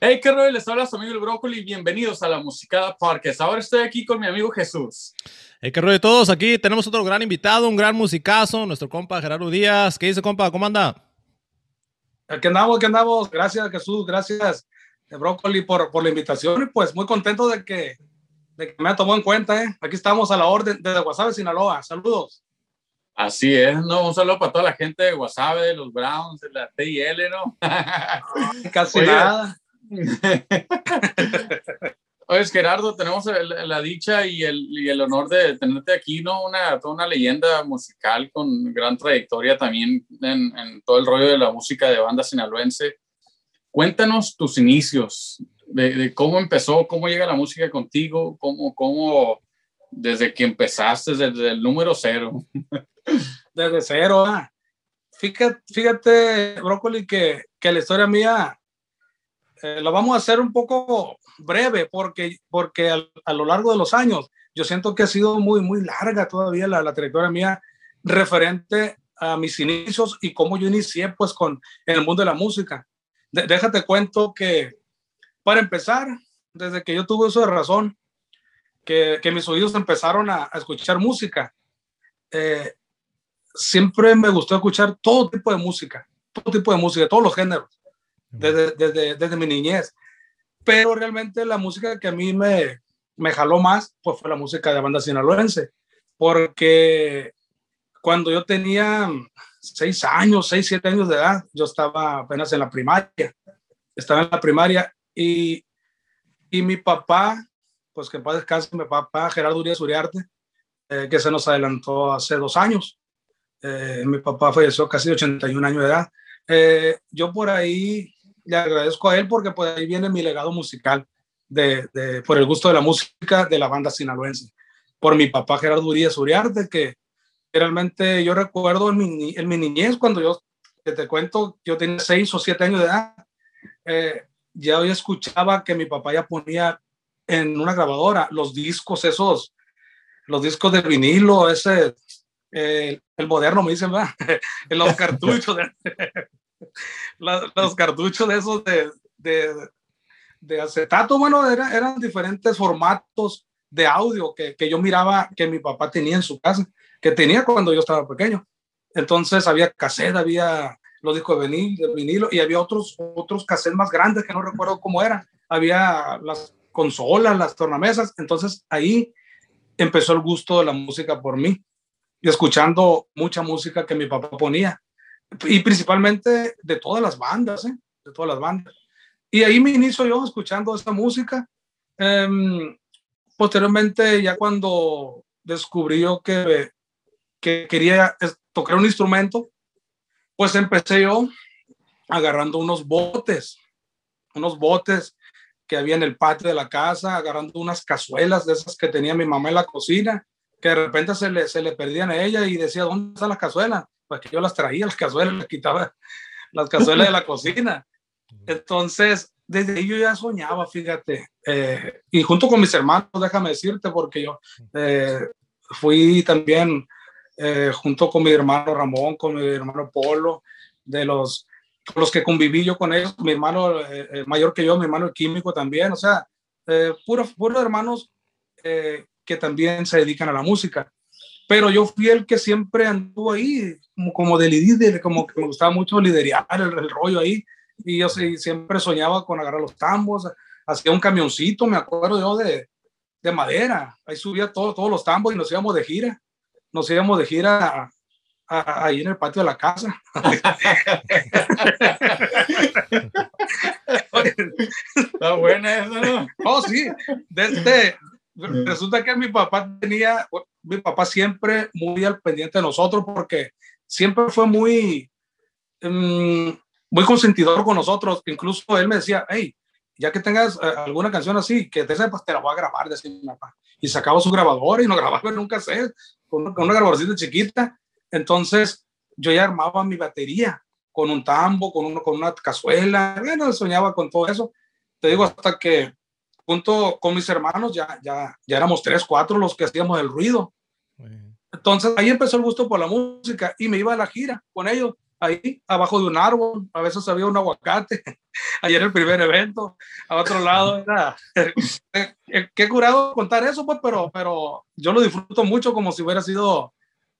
Hey, qué rollo, les habla su amigo el Brócoli. Bienvenidos a la Musicada Podcast. Ahora estoy aquí con mi amigo Jesús. Hey, qué rollo todos. Aquí tenemos otro gran invitado, un gran musicazo, nuestro compa Gerardo Díaz. ¿Qué dice, compa? ¿Cómo anda? Aquí andamos, aquí andamos. Gracias, Jesús. Gracias, Brócoli, por, por la invitación. Y pues muy contento de que, de que me ha tomado en cuenta. ¿eh? Aquí estamos a la orden desde Guasave, Sinaloa. Saludos. Así es, ¿no? Un saludo para toda la gente de Guasave, de los Browns, de la TIL, ¿no? Casi nada. Oye, Gerardo, tenemos la dicha y el, y el, honor de tenerte aquí, ¿no? Una, toda una leyenda musical con gran trayectoria también en, en, todo el rollo de la música de banda sinaloense. Cuéntanos tus inicios, de, de, cómo empezó, cómo llega la música contigo, cómo, cómo desde que empezaste, desde el número cero. Desde cero, ah. Fíjate, fíjate, Brócoli, que, que la historia mía eh, lo vamos a hacer un poco breve porque, porque a, a, lo largo de los años yo siento que ha sido muy, muy larga todavía la, la trayectoria mía referente a mis inicios y cómo yo inicié pues con en el mundo de la música. De, déjate cuento que para empezar, desde que yo tuve uso de razón, que, que mis oídos empezaron a, a escuchar música, eh, siempre me gustó escuchar todo tipo de música, todo tipo de música, todos los géneros desde, desde, desde, mi niñez. Pero realmente la música que a mí me, me jaló más pues fue la música de banda sinaloense, porque cuando yo tenía seis años, seis, siete años de edad, yo estaba apenas en la primaria, estaba en la primaria y, y mi papá, pues que en paz descanse, mi papá Gerardo Urias Uriarte, eh, que se nos adelantó hace dos años. Eh, mi papá falleció casi 81 años de edad. Eh, yo por ahí le agradezco a él porque por ahí viene mi legado musical de, de, por el gusto de la música de la banda sinaloense. Por mi papá Gerardo Urias Uriarte, que realmente yo recuerdo en mi, en mi niñez, cuando yo te, cuento, yo tenía seis o siete años de edad, eh, ya hoy escuchaba que mi papá ya ponía en una grabadora los discos esos, los discos de vinilo, ese, eh, el moderno me dicen, ¿verdad? los cartuchos de, los cartuchos de esos de, de, de acetato, bueno, era, eran diferentes formatos de audio que, que, yo miraba que mi papá tenía en su casa, que tenía cuando yo estaba pequeño. Entonces había cassette, había los discos de vinilo, de vinilo y había otros, otros cassettes más grandes que no recuerdo cómo eran. Había las consolas, las tornamesas. Entonces ahí empezó el gusto de la música por mí y escuchando mucha música que mi papá ponía y principalmente de todas las bandas, ¿eh? de todas las bandas. Y ahí me inicio yo escuchando esta música. Eh, posteriormente, ya cuando descubrí yo que, que quería tocar un instrumento, pues empecé yo agarrando unos botes, unos botes que había en el patio de la casa, agarrando unas cazuelas de esas que tenía mi mamá en la cocina, que de repente se le, se le perdían a ella y decía, ¿dónde están las cazuelas? pues que yo las traía, las cazuelas, las quitaba las cazuelas de la cocina. Entonces, desde ahí yo ya soñaba, fíjate, eh, y junto con mis hermanos, déjame decirte, porque yo eh, fui también eh, junto con mi hermano Ramón, con mi hermano Polo, de los, los que conviví yo con ellos, mi hermano eh, mayor que yo, mi hermano químico también, o sea, puros puro hermanos que también se dedican a la música pero yo fui el que siempre anduvo ahí, como, como de líder, como que me gustaba mucho liderar el, el rollo ahí, y yo sí, siempre soñaba con agarrar los tambos, hacía un camioncito, me acuerdo yo, de, de madera, ahí subía todo, todos los tambos y nos íbamos de gira, nos íbamos de gira ahí en el patio de la casa. Está buena eso, ¿no? Oh, sí, desde, resulta que mi papá tenía, mi papá siempre muy al pendiente de nosotros porque siempre fue muy, um, muy consentidor con nosotros. Incluso él me decía, hey, ya que tengas uh, alguna canción así, que te sepas, te la voy a grabar, decía mi papá. Y sacaba su grabador y nos grababa en un cassette con, con una grabadorcita chiquita. Entonces yo ya armaba mi batería con un tambo, con, uno, con una cazuela. Bueno, soñaba con todo eso. Te digo, hasta que junto con mis hermanos ya, ya, ya éramos tres, cuatro los que hacíamos el ruido. Entonces ahí empezó el gusto por la música y me iba a la gira con ellos ahí abajo de un árbol, a veces había un aguacate, ayer el primer evento, a otro lado era, qué curado contar eso, pues, pero, pero yo lo disfruto mucho como si hubiera sido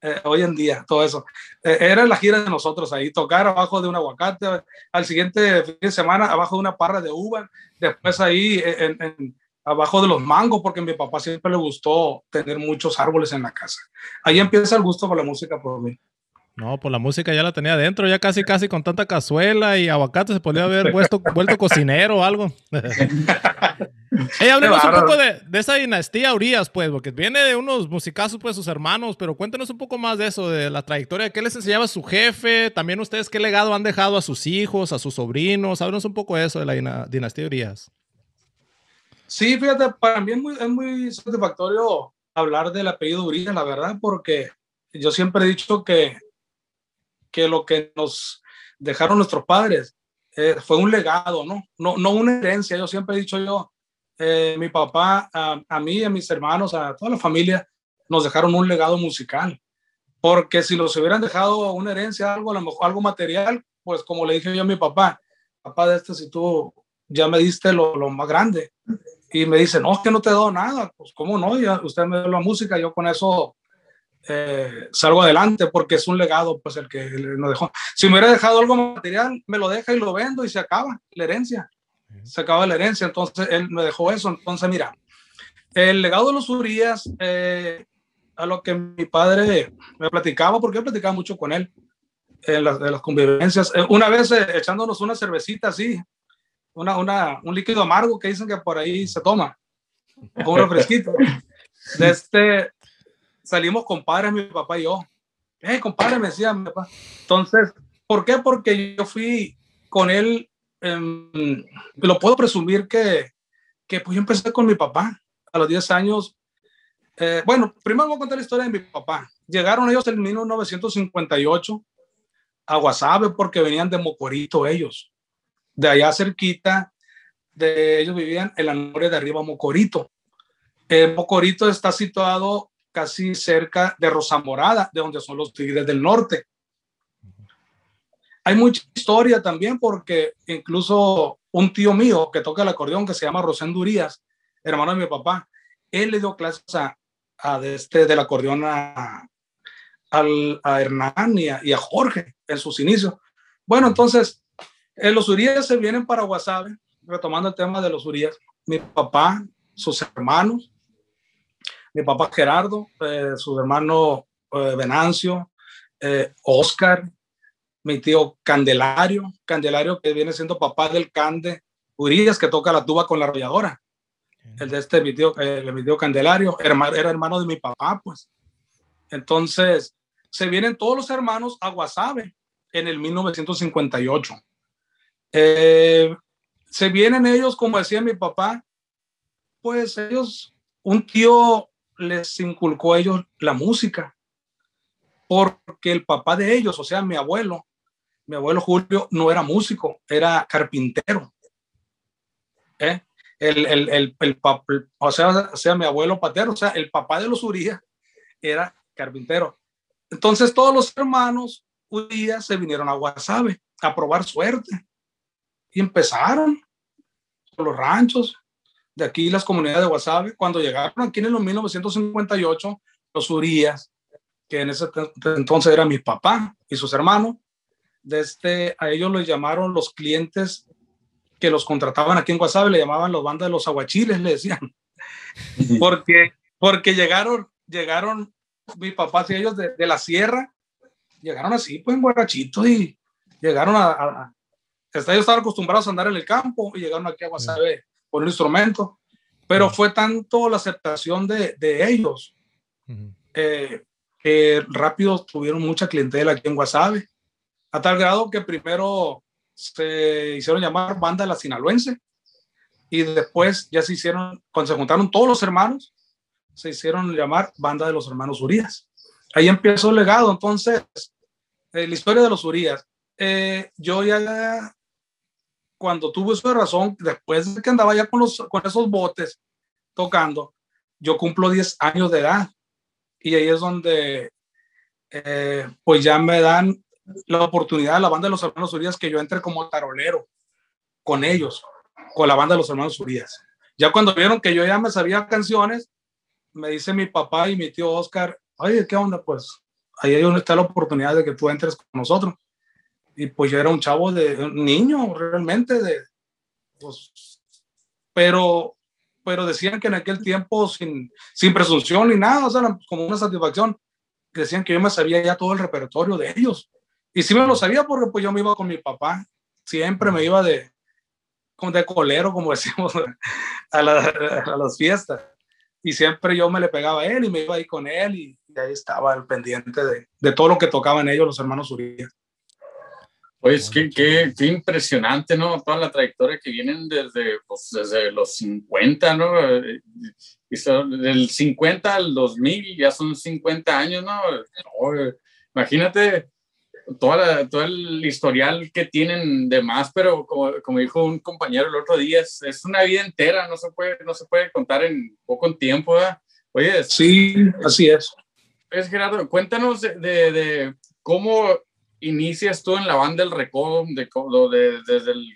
eh, hoy en día, todo eso. Eh, era la gira de nosotros ahí, tocar abajo de un aguacate, al siguiente fin de semana abajo de una parra de uva, después ahí en, abajo de los mangos, porque a mi papá siempre le gustó tener muchos árboles en la casa. Ahí empieza el gusto por la música por mí. No, pues la música ya la tenía adentro, ya casi casi con tanta cazuela y aguacate se podía haber vuelto, vuelto cocinero o algo. hey, hablemos un poco de, esa dinastía Urias, pues, porque viene de unos musicazos, pues, sus hermanos, pero cuéntenos un poco más de eso, de la trayectoria, qué les enseñaba su jefe, también ustedes qué legado han dejado a sus hijos, a sus sobrinos, háblenos un poco de eso, de la dinastía Urias. Sí, fíjate, para mí es muy, es muy satisfactorio hablar del apellido Urias, la verdad, porque yo siempre he dicho que que lo que nos dejaron nuestros padres eh, fue un legado, ¿no? ¿no? No una herencia. Yo siempre he dicho yo, eh, mi papá, a, mí, a mis hermanos, a toda la familia, nos dejaron un legado musical. Porque si nos hubieran dejado una herencia, algo, a lo mejor algo material, pues como le dije yo a mi papá, papá de este, si tú ya me diste lo, lo más grande. Y me dice, no, que no te he nada. Pues, ¿cómo no? Ya usted me dio la música, yo con eso eh, salgo adelante porque es un legado, pues el que nos dejó. Si me hubiera dejado algo material, me lo deja y lo vendo y se acaba la herencia. Se acaba la herencia, entonces él me dejó eso. Entonces, mira, el legado de los Urias, eh, a lo que mi padre me platicaba, porque yo platicaba mucho con él en las, las convivencias. Eh, una vez echándonos una cervecita así, una, una, un líquido amargo que dicen que por ahí se toma, con un refresquito. De este, salimos compadres, mi papá y yo. Eh, compadre, me decía mi papá. Entonces, ¿por qué? Porque yo fui con él, lo puedo presumir que, que pues yo empecé con mi papá a los 10 años. Eh, bueno, primero voy a contar la historia de mi papá. Llegaron ellos en 1958 a Guasave porque venían de Mocorito ellos. De allá cerquita, de ellos vivían en la noria de arriba Mocorito. Eh, Mocorito está situado casi cerca de Rosa Morada, de donde son los Tigres del Norte. Hay mucha historia también porque incluso un tío mío que toca el acordeón, que se llama Rosendo Urias, hermano de mi papá, él le dio clases a, este, del acordeón a, a Hernán y a, Jorge en sus inicios. Bueno, entonces, eh, los Urias se vienen para Guasave, retomando el tema de los Urias. Mi papá, sus hermanos, mi papá Gerardo, eh, su hermano eh, Venancio, eh, Oscar, mi tío Candelario, Candelario que viene siendo papá del Cande Urias, que toca la tuba con la arrolladora. El de este, mi tío, mi tío Candelario, era hermano de mi papá, pues. Entonces, se vienen todos los hermanos a Guasave en el 1958. se vienen ellos, como decía mi papá, pues ellos, un tío les inculcó a ellos la música, porque el papá de ellos, o sea, mi abuelo, mi abuelo Julio, no era músico, era carpintero. ¿Eh? El, el, el, el o, sea, sea, mi abuelo patero, o sea, el papá de los Urias era carpintero. Entonces todos los hermanos Urias se vinieron a Guasave a probar suerte y empezaron los ranchos, de aquí las comunidades de Guasave, cuando llegaron aquí en el 1958, los Urias, que en ese entonces era mi papá y sus hermanos, de este, a ellos los llamaron los clientes que los contrataban aquí en Guasave, le llamaban los bandas de los aguachiles, le decían, porque, porque llegaron, llegaron mi papá y ellos de, la sierra, llegaron así, pues en guarachitos y llegaron a, a, ellos estaban acostumbrados a andar en el campo y llegaron aquí a Guasave por un instrumento, pero fue tanto la aceptación de, de ellos eh, que rápido tuvieron mucha clientela aquí en Guasave, a tal grado que primero se hicieron llamar banda la sinaloense y después ya se hicieron, cuando se juntaron todos los hermanos, se hicieron llamar banda de los hermanos Urias. Ahí empezó el legado, entonces, eh, la historia de los Urias. Eh, yo ya cuando tuve eso de razón, después de que andaba ya con, los, con esos botes tocando, yo cumplo 10 años de edad y ahí es donde eh, pues ya me dan la oportunidad de la banda de los hermanos Urias que yo entre como tarolero con ellos, con la banda de los hermanos Urias. Ya cuando vieron que yo ya me sabía canciones, me dice mi papá y mi tío Oscar, oye, ¿qué onda? Pues ahí está la oportunidad de que tú entres con nosotros. Y pues yo era un chavo de un niño realmente, de, pues, pero, pero decían que en aquel tiempo sin, sin presunción ni nada, o sea, como una satisfacción, decían que yo me sabía ya todo el repertorio de ellos. Y sí me lo sabía porque pues yo me iba con mi papá, siempre me iba de, de colero, como decimos, a, a las fiestas. Y siempre yo me le pegaba a él y me iba ahí con él y, ahí estaba el pendiente de, de, todo lo que tocaban ellos, los hermanos Urias. Pues qué, qué, qué, impresionante, ¿no? Toda la trayectoria que vienen desde, pues, desde los 50, ¿no? Del 50 al 2000 ya son 50 años, ¿no? no imagínate toda la, todo el historial que tienen de más, pero como, como, dijo un compañero el otro día, es, es, una vida entera, no se puede, no se puede contar en poco tiempo, ¿verdad? Oye, sí, así es. Es Gerardo, cuéntanos de, de, de cómo inicias tú en la banda del Recodo, de, de, desde el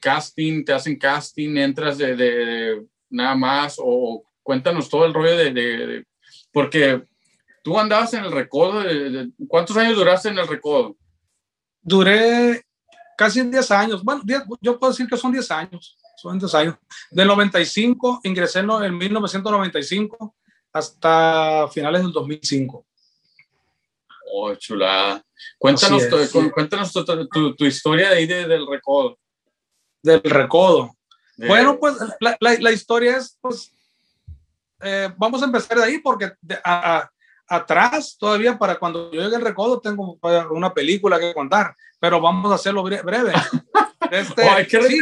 casting, te hacen casting, entras de, de, nada más, o cuéntanos todo el rollo de, porque tú andabas en el Recodo, ¿cuántos años duraste en el Recodo? Duré casi 10 años, bueno, yo puedo decir que son 10 años, son 10 años. Del 95, ingresé en 1995 hasta finales del 2005. Oh, chulada. Cuéntanos, tu, cuéntanos tu, tu, historia de ahí del recodo. Del recodo. Bueno, pues la, la, la, historia es, pues, eh, vamos a empezar de ahí porque a, atrás todavía para cuando yo llegue al recodo tengo una película que contar, pero vamos a hacerlo breve. Este, oh, hay, que sí.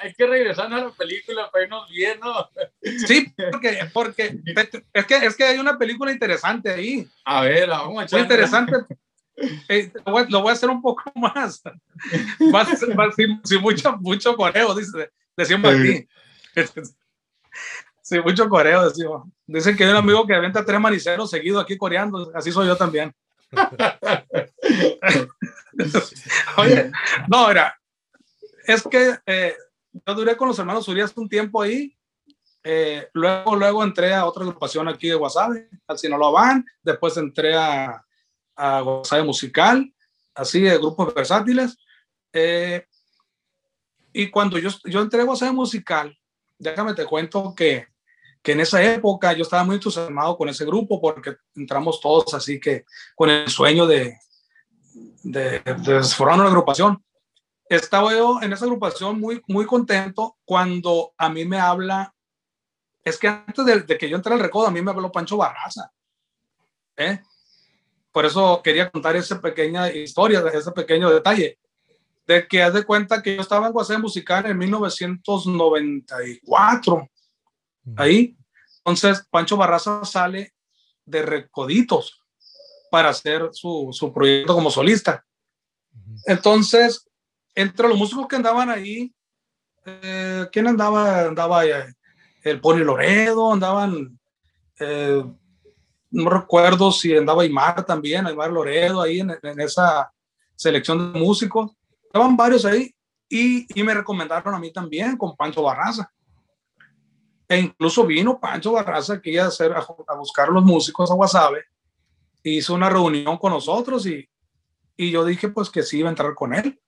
hay, que regresar a la película para irnos bien, ¿no? Sí, porque, porque es, que, es que hay una película interesante ahí. A ver, vamos a echar. Muy interesante. Eh, lo, voy, lo, voy, a hacer un poco más. más, más sin, sin, mucho, mucho coreo, dice, decimos aquí. Sí, mucho coreo, decimos. Dicen que hay un amigo que aventa tres maniceros seguidos aquí coreando, así soy yo también. Oye, no, era, es que eh, yo duré con los hermanos Urias un tiempo ahí. Eh, luego, luego entré a otra agrupación aquí de Wasabe, al Sinaloa Van. Después entré a, a Wasabe Musical, así de grupos versátiles. Eh, y cuando yo, yo entré a Wasabe Musical, déjame te cuento que, que en esa época yo estaba muy entusiasmado con ese grupo porque entramos todos así que con el sueño de, de, de formar una agrupación estaba yo en esa agrupación muy, muy contento cuando a mí me habla, es que antes de, que yo entré al recodo, a mí me habló Pancho Barraza. ¿eh? Por eso quería contar esa pequeña historia, ese pequeño detalle, de que haz de cuenta que yo estaba en Guasé Musical en 1994, ahí. Entonces, Pancho Barraza sale de Recoditos para hacer su, su proyecto como solista. Entonces, entre los músicos que andaban ahí, eh, ¿quién andaba? Andaba eh, el Pony Loredo, andaban, eh, no recuerdo si andaba Aymar también, Aymar Loredo ahí en, esa selección de músicos. Estaban varios ahí y, y, me recomendaron a mí también con Pancho Barraza. E incluso vino Pancho Barraza aquí a, hacer, a, buscar los músicos a Guasave. Hizo una reunión con nosotros y, y yo dije pues que sí iba a entrar con él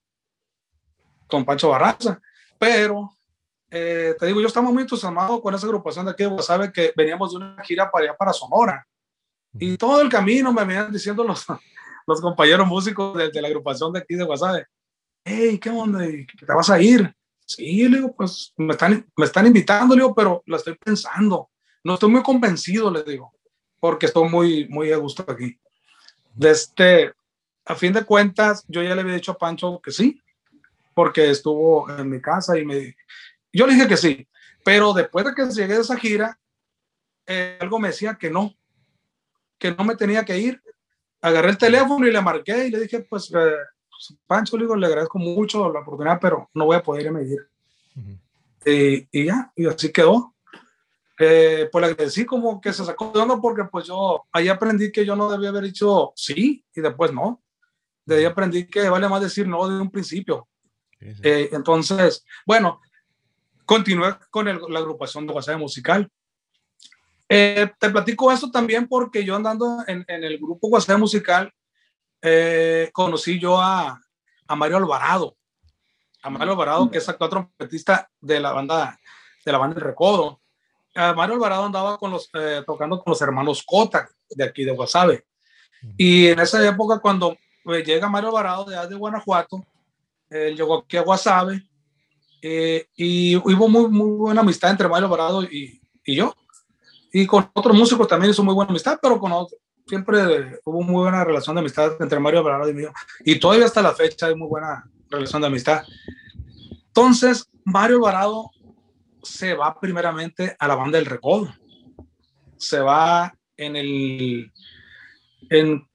con Pancho Barraza. Pero eh, te digo, yo estamos muy entusiasmados con esa agrupación de aquí de Guasave que veníamos de una gira para allá para Sonora. Y todo el camino me venían diciendo los, los compañeros músicos de, de, la agrupación de aquí de Guasave, hey, ¿qué onda? ¿Te vas a ir? Sí, le digo, pues me están, me están invitando, le digo, pero lo estoy pensando. No estoy muy convencido, le digo, porque estoy muy, muy a gusto aquí. De este, a fin de cuentas, yo ya le había dicho a Pancho que sí, porque estuvo en mi casa y me... Yo le dije que sí, pero después de que llegué de esa gira, eh, algo me decía que no, que no me tenía que ir. Agarré el teléfono y le marqué y le dije, pues, eh, Pancho, le, digo, le agradezco mucho la oportunidad, pero no voy a poder irme a ir. y, y, ya, y así quedó. Eh, pues le agradecí como que se sacó de onda porque pues yo ahí aprendí que yo no debía haber dicho sí y después no. De ahí aprendí que vale más decir no de un principio. Eh, entonces, bueno, continué con la agrupación de WhatsApp musical. Eh, te platico esto también porque yo andando en, el grupo WhatsApp musical, eh, conocí yo a, a, Mario Alvarado. A Mario Alvarado, que es actual trompetista de la banda de la banda El Recodo. Mario Alvarado andaba con los, tocando con los hermanos Cota de aquí de Guasave. Y en esa época, cuando llega Mario Alvarado de, de Guanajuato, él llegó aquí a Guasave eh, y hubo muy, muy buena amistad entre Mario Alvarado y, y, yo. Y con otros músicos también hizo muy buena amistad, pero con otros, siempre hubo muy buena relación de amistad entre Mario Alvarado y mío. Y todavía hasta la fecha hay muy buena relación de amistad. Entonces, Mario Alvarado se va primeramente a la banda del Recodo. Se va en el, en,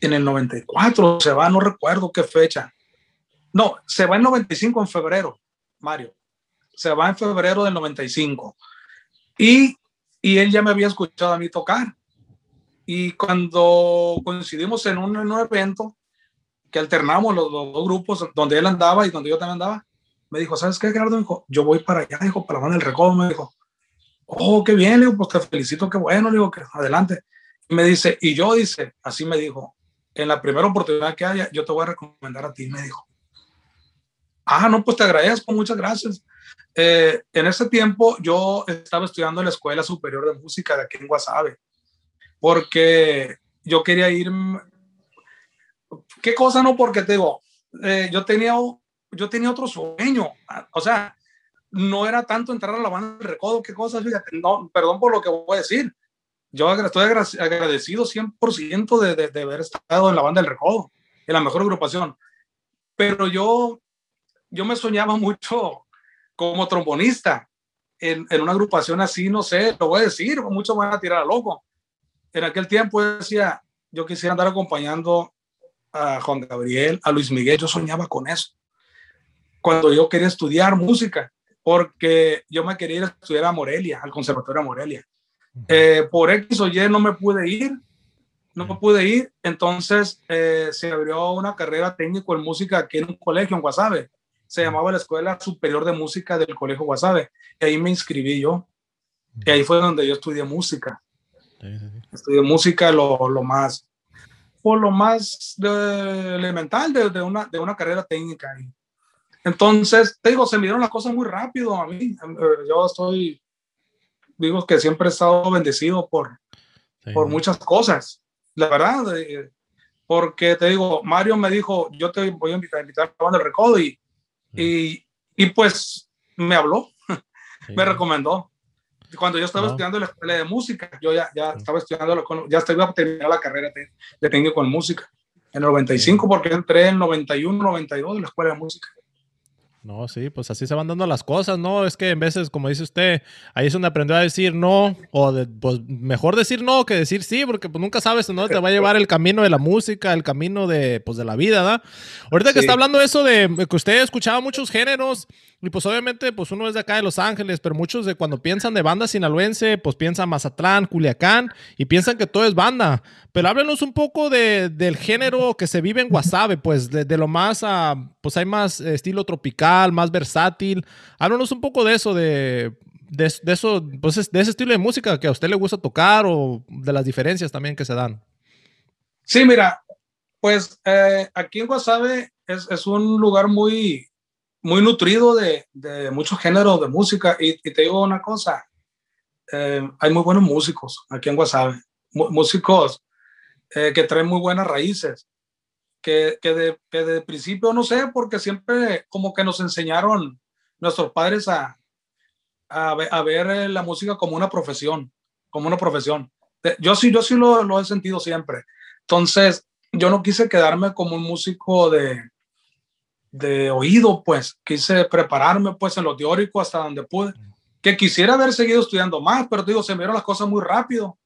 en el 94, se va, no recuerdo qué fecha. No, se va en 95 en febrero, Mario. Se va en febrero del 95. Y, y él ya me había escuchado a mí tocar. Y cuando coincidimos en un, en un evento, que alternamos los, dos grupos, donde él andaba y donde yo también andaba, me dijo, ¿sabes qué, Gerardo? Me dijo, yo voy para allá, dijo, para la banda del recodo, me dijo, oh, qué bien, le digo, pues te felicito, qué bueno, le digo, que adelante. Y me dice, y yo, dice, así me dijo, en la primera oportunidad que haya, yo te voy a recomendar a ti, me dijo. Ah, no, pues te agradezco, muchas gracias. Eh, en ese tiempo yo estaba estudiando en la Escuela Superior de Música de aquí en Guasave, porque yo quería ir... ¿Qué cosa no? Porque te digo, eh, yo, tenía, yo tenía otro sueño, o sea, no era tanto entrar a la banda de recodo, qué cosas, fíjate, no, perdón por lo que voy a decir. Yo estoy agradecido 100% de, de, de haber estado en la banda del recodo, en la mejor agrupación. Pero yo yo me soñaba mucho como trombonista en, en, una agrupación así, no sé, lo voy a decir, muchos van a tirar a loco. En aquel tiempo decía, yo quisiera andar acompañando a Juan Gabriel, a Luis Miguel, yo soñaba con eso. Cuando yo quería estudiar música, porque yo me quería ir a estudiar a Morelia, al Conservatorio de Morelia. Eh, por X o Y no me pude ir, no me pude ir, entonces eh, se abrió una carrera técnico en música aquí en un colegio en Guasave se llamaba la Escuela Superior de Música del Colegio Guasave. Y ahí me inscribí yo. Y ahí fue donde yo estudié música. Estudié música lo, lo más, por lo más elemental de, de, una, de una carrera técnica. Entonces, te digo, se me dieron las cosas muy rápido a mí. Yo estoy, digo que siempre he estado bendecido por, por muchas cosas. La verdad, eh, porque te digo, Mario me dijo, yo te voy a invitar, a invitar a la banda de recodo y y, y pues me habló, me recomendó. Cuando yo estaba estudiando la escuela de música, yo ya, ya estaba estudiando, ya estaba a terminar la carrera de, técnico en música. En el 95, porque entré en 91, 92 en la escuela de música. No, sí, pues así se van dando las cosas, ¿no? Es que en veces, como dice usted, ahí es donde aprendió a decir no, o pues mejor decir no que decir sí, porque pues nunca sabes dónde te va a llevar el camino de la música, el camino de, pues, de la vida, ¿verdad? Ahorita que está hablando eso de que usted escuchaba muchos géneros, y pues obviamente, pues uno es de acá de Los Ángeles, pero muchos de cuando piensan de banda sinaloense, pues piensan Mazatlán, Culiacán, y piensan que todo es banda. Pero háblenos un poco de, del género que se vive en Guasave, pues de, lo más, uh, pues hay más estilo tropical, más versátil. Háblenos un poco de eso, de, de, eso, pues de ese estilo de música que a usted le gusta tocar o de las diferencias también que se dan. Sí, mira, pues eh, aquí en Guasave es, es un lugar muy, muy nutrido de, de muchos géneros de música. Y, te digo una cosa, eh, hay muy buenos músicos aquí en Guasave, músicos eh, que traen muy buenas raíces, que, que, de, que, de, principio no sé, porque siempre como que nos enseñaron nuestros padres a, a, ver eh, la música como una profesión, como una profesión. Yo sí, yo sí lo, lo he sentido siempre. Entonces, yo no quise quedarme como un músico de, de oído, pues quise prepararme pues en lo teórico hasta donde pude, que quisiera haber seguido estudiando más, pero digo, se me dieron las cosas muy rápido,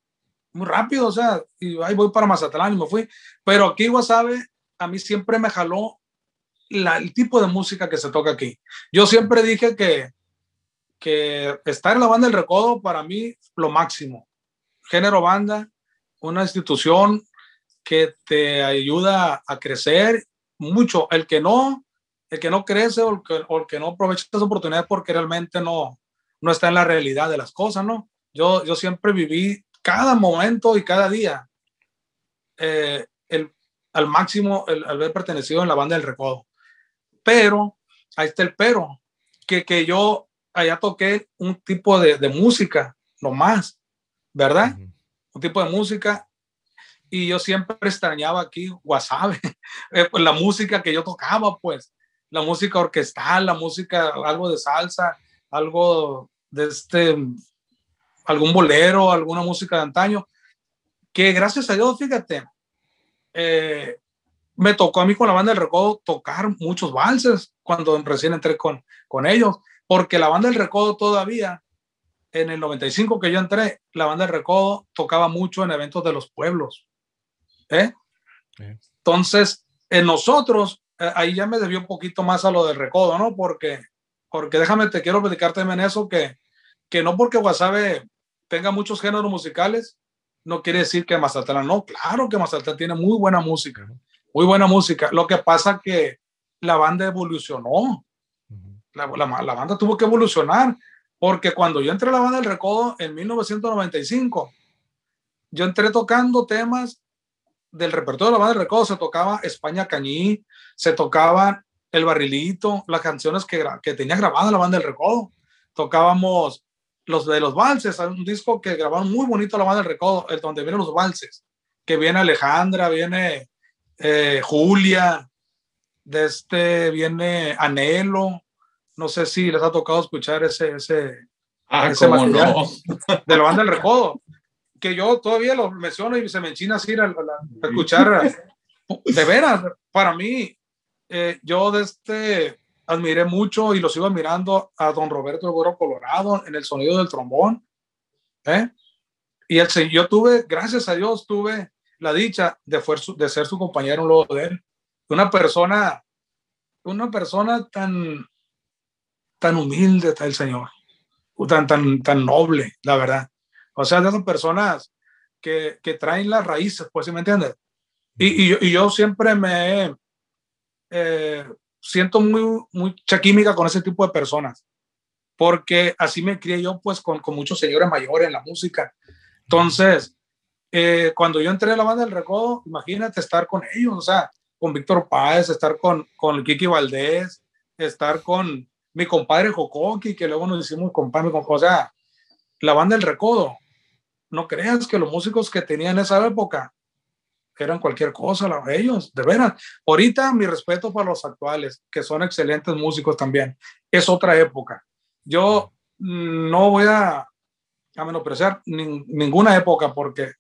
muy rápido, o sea, y ahí voy para Mazatlán y me fui, pero aquí sabe a mí siempre me jaló el tipo de música que se toca aquí. Yo siempre dije que, que estar en la banda del recodo para mí lo máximo, género banda, una institución que te ayuda a crecer mucho. El que no, el que no crece o el que, no aprovecha estas oportunidades porque realmente no, no está en la realidad de las cosas, ¿no? Yo, yo siempre viví cada momento y cada día eh, al máximo el, al haber pertenecido en la banda del Recodo. Pero, ahí está el pero, que, que yo allá toqué un tipo de, de música, no más, ¿verdad? Un tipo de música y yo siempre extrañaba aquí Wasabe, eh, pues la música que yo tocaba, pues, la música orquestal, la música, algo de salsa, algo de este, algún bolero, alguna música de antaño, que gracias a Dios, fíjate, eh, me tocó a mí con la banda del Recodo tocar muchos valses cuando recién entré con, con ellos, porque la banda del Recodo todavía, en el 95 que yo entré, la banda del Recodo tocaba mucho en eventos de los pueblos. ¿eh? Entonces, en nosotros, eh, ahí ya me debió un poquito más a lo del Recodo, ¿no? Porque, porque déjame, te quiero platicarte en eso que que no porque Wasabe tenga muchos géneros musicales, no quiere decir que Mazatlán no. Claro que Mazatlán tiene muy buena música, muy buena música. Lo que pasa que la banda evolucionó. La, la, la, banda tuvo que evolucionar porque cuando yo entré a la banda del Recodo en 1995, yo entré tocando temas del repertorio de la banda del Recodo. Se tocaba España Cañí, se tocaba El Barrilito, las canciones que, que tenía grabada la banda del Recodo. Tocábamos los de los valses, hay un disco que grabaron muy bonito la banda del recodo, el donde vienen los valses, que viene Alejandra, viene eh, Julia, de este viene Anhelo, no sé si les ha tocado escuchar ese, ese, ah, ese material de la banda del recodo, que yo todavía lo menciono y se me enchina así a, a, escuchar, de veras, para mí, eh, yo de este admiré mucho y lo sigo admirando a don Roberto Güero Colorado en el sonido del trombón. ¿eh? Y el, yo tuve, gracias a Dios, tuve la dicha de, fue de ser su compañero luego de él. Una persona, una persona tan, tan humilde está el Señor, tan, tan, tan noble, la verdad. O sea, de esas personas que, que traen las raíces, pues, ¿sí me entiendes? Y, y, yo, y yo siempre me he eh, siento muy, mucha química con ese tipo de personas, porque así me crié yo pues con, con muchos señores mayores en la música. Entonces, eh, cuando yo entré a la banda del Recodo, imagínate estar con ellos, o sea, con Víctor Páez, estar con, con Kiki Valdés, estar con mi compadre Jocoqui, que luego nos hicimos compadre, o sea, la banda del Recodo. No creas que los músicos que tenían en esa época eran cualquier cosa ellos, de veras. Ahorita mi respeto para los actuales, que son excelentes músicos también. Es otra época. Yo no voy a, a menospreciar ninguna época porque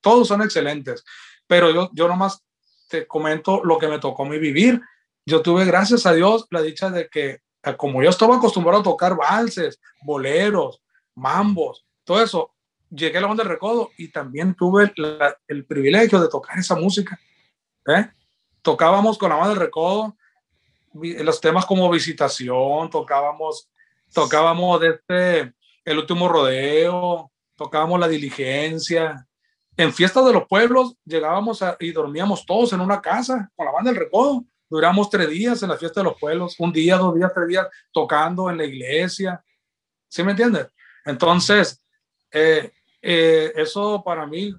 todos son excelentes, pero yo, yo nomás te comento lo que me tocó a mí vivir. Yo tuve, gracias a Dios, la dicha de que, como yo estaba acostumbrado a tocar valses, boleros, mambos, todo eso, llegué a la banda del recodo y también tuve la, el privilegio de tocar esa música. ¿eh? Tocábamos con la banda del recodo los temas como visitación, tocábamos, tocábamos este, el último rodeo, tocábamos la diligencia. En fiestas de los pueblos llegábamos y dormíamos todos en una casa con la banda del recodo. Duramos tres días en la fiesta de los pueblos, un día, dos días, tres días tocando en la iglesia. ¿Sí me entiendes? Entonces, eh, eh, eso para mí,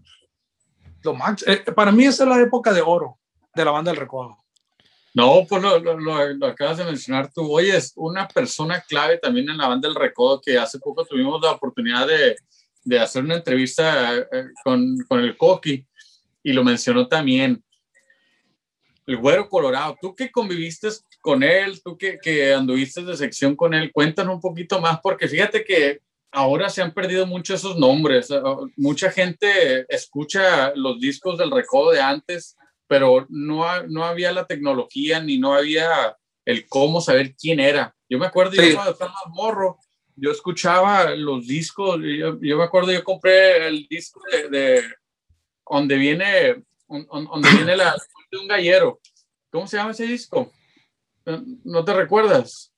lo más, eh, para mí esa es la época de oro de la banda del recodo. No, pues lo, lo, lo, acabas de mencionar tú. Oye, es una persona clave también en la banda del recodo que hace poco tuvimos la oportunidad de, de hacer una entrevista eh, con, con el Coqui y lo mencionó también. El güero colorado, tú que conviviste con él, tú que, que anduviste de sección con él, cuéntanos un poquito más, porque fíjate que ahora se han perdido mucho esos nombres. Eh, mucha gente escucha los discos del recodo de antes, pero no, no había la tecnología ni no había el cómo saber quién era. Yo me acuerdo, yo cuando estaba más morro, yo escuchaba los discos, yo, yo, me acuerdo, yo compré el disco de, de donde viene, donde viene la de un gallero. ¿Cómo se llama ese disco? ¿No te recuerdas?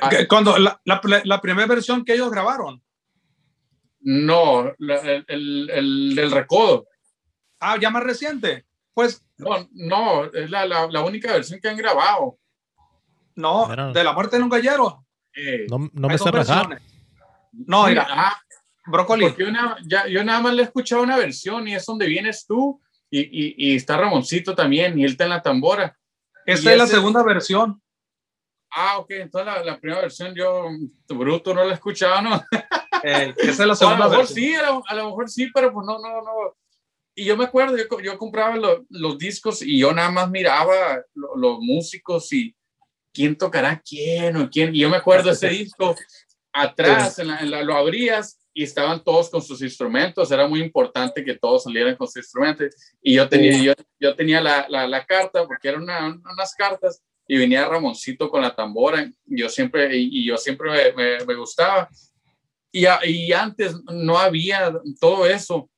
Ah. Cuando la, la, la, primera versión que ellos grabaron. No, el, el, el, del recodo. Ah, ya más reciente. pues. No, no, es la, la, la única versión que han grabado. No, de la muerte de un gallero. Eh, no, no me sé. No, mira, ah, brócoli. Yo, yo nada más le he escuchado una versión y es donde vienes tú y, y, y está Ramoncito también y él está en la tambora. Esta es la segunda versión. Ah, ok, entonces la, la, primera versión yo, bruto, no la he escuchado, ¿no? Eh, esa es la segunda a lo mejor versión. sí, a lo, mejor sí, pero pues no, no, no. Y yo me acuerdo, yo, yo compraba los discos y yo nada más miraba los músicos y quién tocará quién o quién. Y yo me acuerdo ese disco, atrás en la, en la, lo abrías y estaban todos con sus instrumentos. Era muy importante que todos salieran con sus instrumentos. Y yo tenía, yo, yo tenía la, la, la, carta, porque eran una, unas cartas, y venía Ramoncito con la tambora. Yo siempre, y, y yo siempre me, me, me gustaba. Y, y, antes no había todo eso.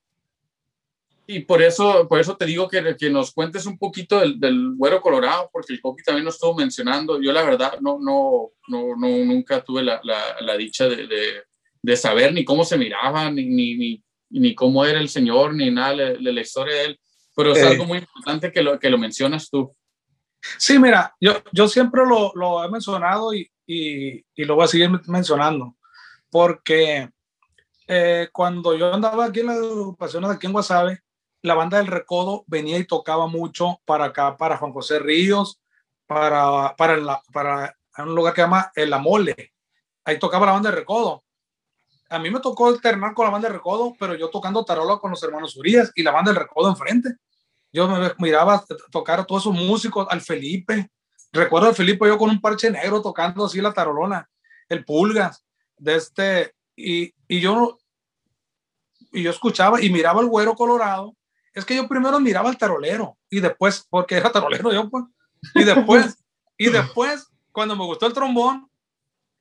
Y por eso, por eso te digo que, que nos cuentes un poquito del, del güero colorado, porque el Coqui también nos estuvo mencionando. Yo la verdad no, no, no, no nunca tuve la, la, la dicha de, de de saber ni cómo se miraba, ni, ni, ni, ni, cómo era el señor, ni nada de, de la historia de él. Pero es eh. algo muy importante que lo, que lo mencionas tú. Sí, mira, yo, yo siempre lo, lo he mencionado y, y, y, lo voy a seguir mencionando, porque eh, cuando yo andaba aquí en las agrupaciones aquí en Guasave, la banda del Recodo venía y tocaba mucho para acá, para Juan José Ríos, para, para, la, para un lugar que se llama El Amole. Ahí tocaba la banda del Recodo a mí me tocó alternar con la banda de Recodo, pero yo tocando tarola con los hermanos Urias y la banda del Recodo enfrente. Yo me miraba tocar a todos esos músicos, al Felipe. Recuerdo al Felipe yo con un parche negro tocando así la tarolona, el Pulgas, de este, y, y yo y yo escuchaba y miraba el güero colorado. Es que yo primero miraba al tarolero y después, porque era tarolero yo, pues, y después, y después, cuando me gustó el trombón,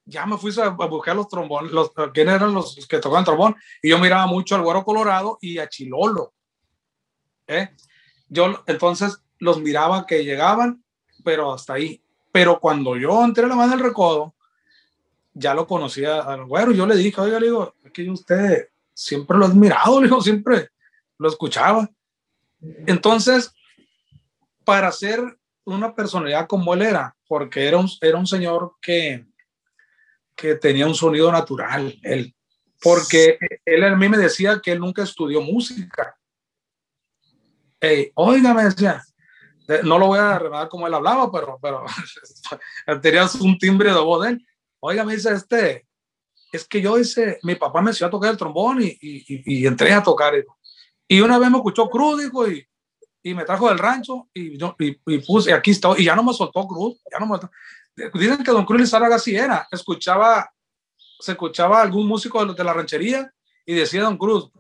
ya me fui a, buscar los trombones, los, quiénes eran los que tocaban trombón, y yo miraba mucho al Güero Colorado y a Chilolo. ¿eh? Yo entonces los miraba que llegaban, pero hasta ahí. Pero cuando yo entré a la mano del recodo, ya lo conocía al Güero, yo le dije, oiga, le digo, es que usted siempre lo ha admirado, le digo, siempre lo escuchaba. Entonces, para ser una personalidad como él era, porque era un, era un señor que, que tenía un sonido natural, él, porque él a mí me decía que él nunca estudió música. Hey, oiga, me decía, no lo voy a revelar como él hablaba, pero, pero tenía un timbre de voz de él. Oiga, me dice, este, es que yo hice, mi papá me enseñó a tocar el trombón y, y, y entré a tocar. Y una vez me escuchó Cruz, dijo, y, me trajo del rancho y, y, y puse, aquí está, y ya no me soltó Cruz, ya no me soltó dicen que Don Cruz Lizárraga así era, escuchaba, se escuchaba algún músico de la ranchería y decía Don Cruz,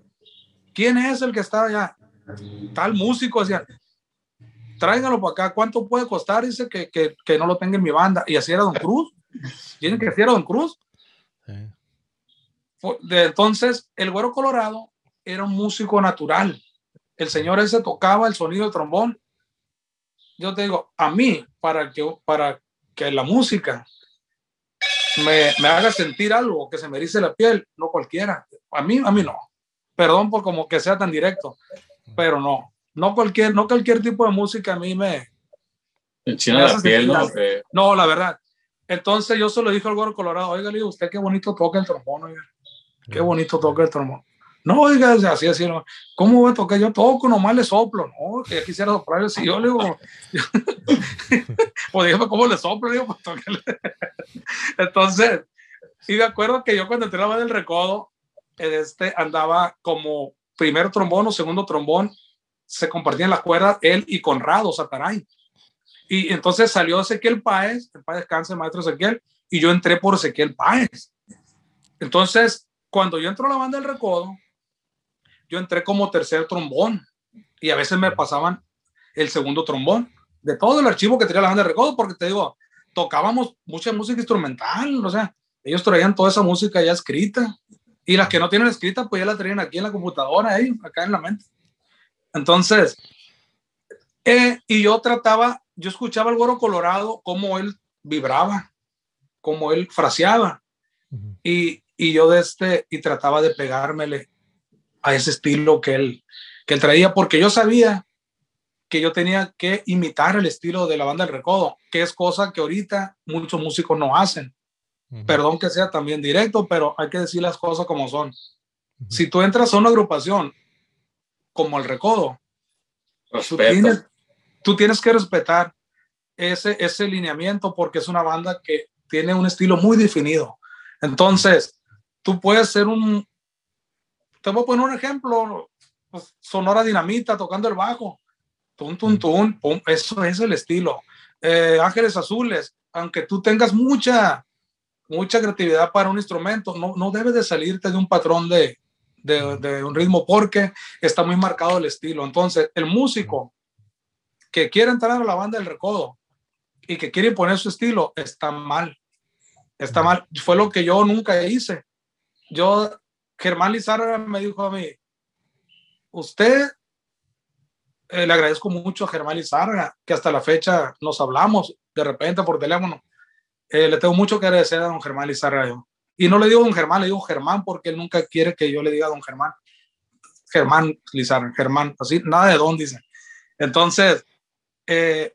¿quién es el que está allá? Tal músico, decía, tráigalo para acá, ¿cuánto puede costar? Dice que, que, que, no lo tenga en mi banda. Y así era Don Cruz. Dicen que así era Don Cruz. Sí. Entonces, el Güero Colorado era un músico natural. El señor ese tocaba el sonido del trombón. Yo te digo, a mí, para que, para que la música me, me, haga sentir algo, que se me erice la piel, no cualquiera. A mí, a mí no. Perdón por como que sea tan directo, pero no. No cualquier, no cualquier tipo de música a mí me... Enchina la piel, ¿no? No, la verdad. Entonces yo solo dije al Gordo Colorado, oiga, le digo, usted qué bonito toca el trombón, oiga. Qué bonito toca el trombón. No, oiga, así, así, no. ¿cómo voy a tocar? Yo toco, nomás le soplo, ¿no? Que quisiera soplar, si yo le digo, pues dígame cómo le soplo, digo, pues Entonces, y de acuerdo que yo cuando entraba del recodo, este andaba como primer trombón o segundo trombón, se compartían las cuerdas él y Conrado Sataray. Y entonces salió Ezequiel Páez, el Páez descanse, maestro Ezequiel, y yo entré por Ezequiel Páez. Entonces, cuando yo entro a la banda del recodo, yo entré como tercer trombón y a veces me pasaban el segundo trombón de todo el archivo que tenía la banda de recodo, porque te digo, tocábamos mucha música instrumental, o sea, ellos traían toda esa música ya escrita y las que no tienen escrita, pues ya la traían aquí en la computadora, ellos, acá en la mente. Entonces, eh, y yo trataba, yo escuchaba al güero colorado, cómo él vibraba, cómo él fraseaba, uh -huh. y, y yo de este, y trataba de pegármele a ese estilo que él, que él traía, porque yo sabía que yo tenía que imitar el estilo de la banda del recodo, que es cosa que ahorita muchos músicos no hacen. Perdón que sea también directo, pero hay que decir las cosas como son. Si tú entras a una agrupación como el recodo, tú tienes, tú tienes, que respetar ese, ese lineamiento porque es una banda que tiene un estilo muy definido. Entonces, tú puedes ser un, te voy a poner un ejemplo, pues, Sonora Dinamita tocando el bajo eso es el estilo. Eh, Ángeles Azules, aunque tú tengas mucha, mucha creatividad para un instrumento, no, no debes de salirte de un patrón de, de, un ritmo porque está muy marcado el estilo. Entonces, el músico que quiere entrar a la banda del recodo y que quiere imponer su estilo, está mal. Está mal. Fue lo que yo nunca hice. Yo, Germán Lizarra me dijo a mí, usted eh, le agradezco mucho a Germán Lizarga, que hasta la fecha nos hablamos de repente por teléfono. Eh, le tengo mucho que agradecer a don Germán Lizarga. Y no le digo don Germán, le digo Germán porque él nunca quiere que yo le diga don Germán. Germán Lizarga, Germán, así, nada de don, dice. Entonces, eh,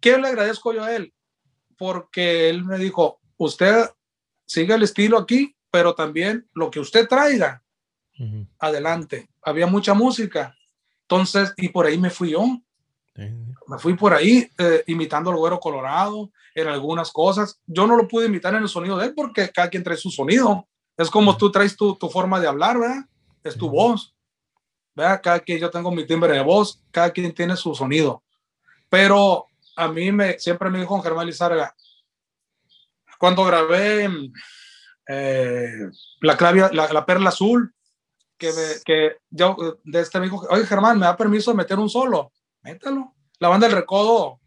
¿qué le agradezco yo a él? Porque él me dijo, usted sigue el estilo aquí, pero también lo que usted traiga, adelante. Había mucha música, entonces, y por ahí me fui yo. Me fui por ahí eh, imitando al güero colorado en algunas cosas. Yo no lo pude imitar en el sonido de él porque cada quien trae su sonido. Es como tú traes tu, tu forma de hablar, ¿verdad? Es tu voz. ¿verdad? Cada quien, yo tengo mi timbre de voz, cada quien tiene su sonido. Pero a mí me, siempre me dijo Germán Lizarga, cuando grabé eh, la, clavia, la, la perla azul, que, que yo de este me dijo, oye Germán, ¿me da permiso de meter un solo? Mételo la banda del recodo